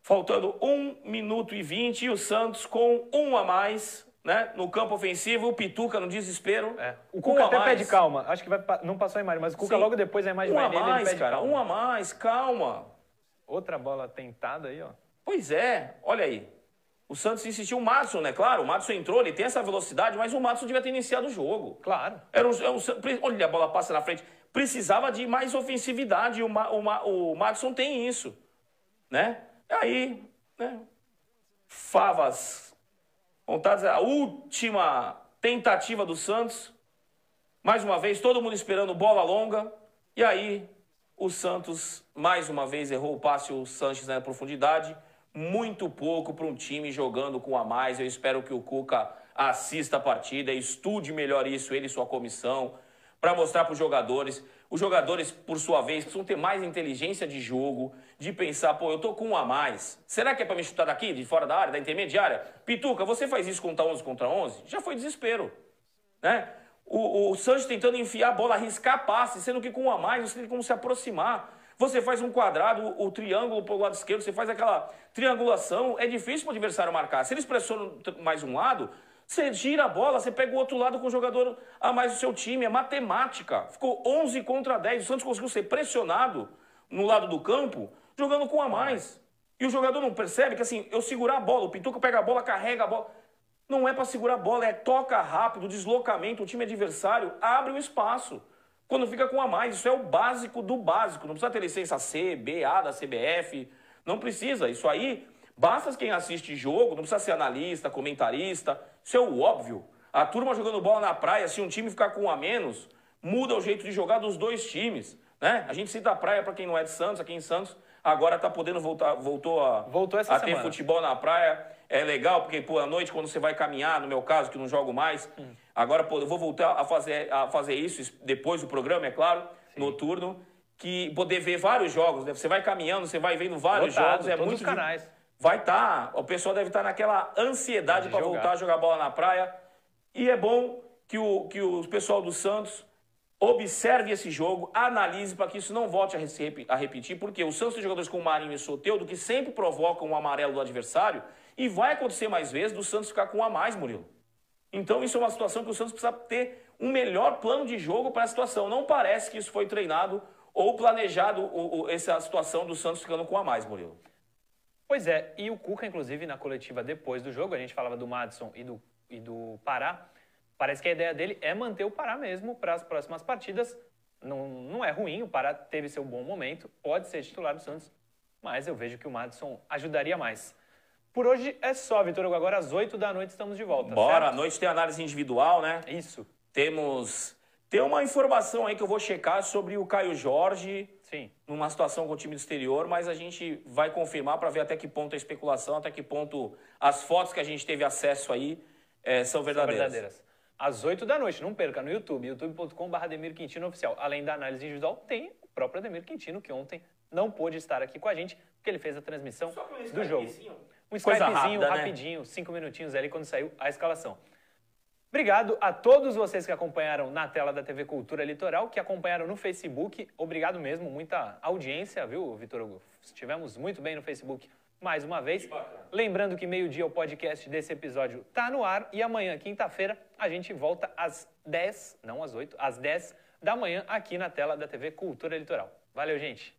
faltando 1 minuto e 20, e o Santos com um a mais. Né? No campo ofensivo, o Pituca no desespero. É. O Cuca um até pede calma. Acho que vai, não passou a imagem, mas o Cuca Sim. logo depois a imagem um vai a nele, mais, cara, calma. Um a mais, calma. Outra bola tentada aí, ó. Pois é, olha aí. O Santos insistiu, o Madison, né? Claro, o Madison entrou, ele tem essa velocidade, mas o Madison devia ter iniciado o jogo. Claro. Era um, era um, olha, a bola passa na frente. Precisava de mais ofensividade o, o, o Madison tem isso. Né? Aí, né? Favas. Vontade, a última tentativa do Santos. Mais uma vez, todo mundo esperando bola longa. E aí, o Santos, mais uma vez, errou o passe, o Sanches na profundidade muito pouco para um time jogando com a mais. Eu espero que o Cuca assista a partida, estude melhor isso, ele e sua comissão, para mostrar para os jogadores. Os jogadores, por sua vez, precisam ter mais inteligência de jogo, de pensar, pô, eu tô com um a mais. Será que é para me chutar daqui, de fora da área, da intermediária? Pituca, você faz isso contra 11 contra 11? Já foi desespero, né? O, o Santos tentando enfiar a bola, arriscar passe, sendo que com um a mais você tem como se aproximar. Você faz um quadrado, o, triângulo para o lado esquerdo, você faz aquela triangulação, é difícil para o adversário marcar. Se eles pressionam mais um lado, você gira a bola, você pega o outro lado com o jogador a mais do seu time. É matemática. Ficou 11 contra 10. O Santos conseguiu ser pressionado no lado do campo, jogando com a mais. E o jogador não percebe que assim, eu segurar a bola, o Pituca pega a bola, carrega a bola. Não é para segurar a bola, é toca rápido, deslocamento, o time adversário abre o espaço quando fica com a mais. Isso é o básico do básico. Não precisa ter licença C, B, A da CBF. Não precisa. Isso aí, basta quem assiste jogo, não precisa ser analista, comentarista. Isso é o óbvio. A turma jogando bola na praia, se um time ficar com um a menos, muda o jeito de jogar dos dois times. Né? A gente cita a praia para quem não é de Santos, aqui em Santos, agora está podendo voltar, voltou a, voltou a ter futebol na praia. É legal, porque pô, à noite, quando você vai caminhar, no meu caso, que não jogo mais, hum. agora pô, eu vou voltar a fazer, a fazer isso depois do programa, é claro, Sim. noturno, que poder ver vários jogos. Né? Você vai caminhando, você vai vendo vários jogos. É muito os canais. Vai estar, tá, o pessoal deve estar tá naquela ansiedade para voltar a jogar bola na praia. E é bom que o, que o pessoal do Santos observe esse jogo, analise para que isso não volte a, a repetir, porque o Santos tem jogadores como Marinho e Soteudo que sempre provocam o um amarelo do adversário e vai acontecer mais vezes do Santos ficar com um a mais, Murilo. Então isso é uma situação que o Santos precisa ter um melhor plano de jogo para a situação. Não parece que isso foi treinado ou planejado o, o, essa situação do Santos ficando com a mais, Murilo. Pois é, e o Cuca, inclusive, na coletiva depois do jogo, a gente falava do Madison e do, e do Pará, parece que a ideia dele é manter o Pará mesmo para as próximas partidas. Não, não é ruim, o Pará teve seu bom momento, pode ser titular do Santos, mas eu vejo que o Madison ajudaria mais. Por hoje é só, Vitor Hugo. Agora às 8 da noite estamos de volta. Bora, certo? à noite tem análise individual, né? Isso. Temos. Tem uma informação aí que eu vou checar sobre o Caio Jorge. Sim. Numa situação com o time do exterior, mas a gente vai confirmar para ver até que ponto a especulação, até que ponto as fotos que a gente teve acesso aí é, são verdadeiras. São verdadeiras. Às 8 da noite, não perca, no YouTube, youtube.com.br Ademir Quintino Oficial. Além da análise individual, tem o próprio Ademir Quintino, que ontem não pôde estar aqui com a gente, porque ele fez a transmissão do jogo. Um Skypezinho rápida, né? rapidinho, né? cinco minutinhos ali quando saiu a escalação. Obrigado a todos vocês que acompanharam na tela da TV Cultura Litoral, que acompanharam no Facebook. Obrigado mesmo, muita audiência, viu, Vitor Hugo? Estivemos muito bem no Facebook mais uma vez. Lembrando que meio-dia o podcast desse episódio está no ar e amanhã, quinta-feira, a gente volta às 10, não às 8, às 10 da manhã aqui na tela da TV Cultura Litoral. Valeu, gente!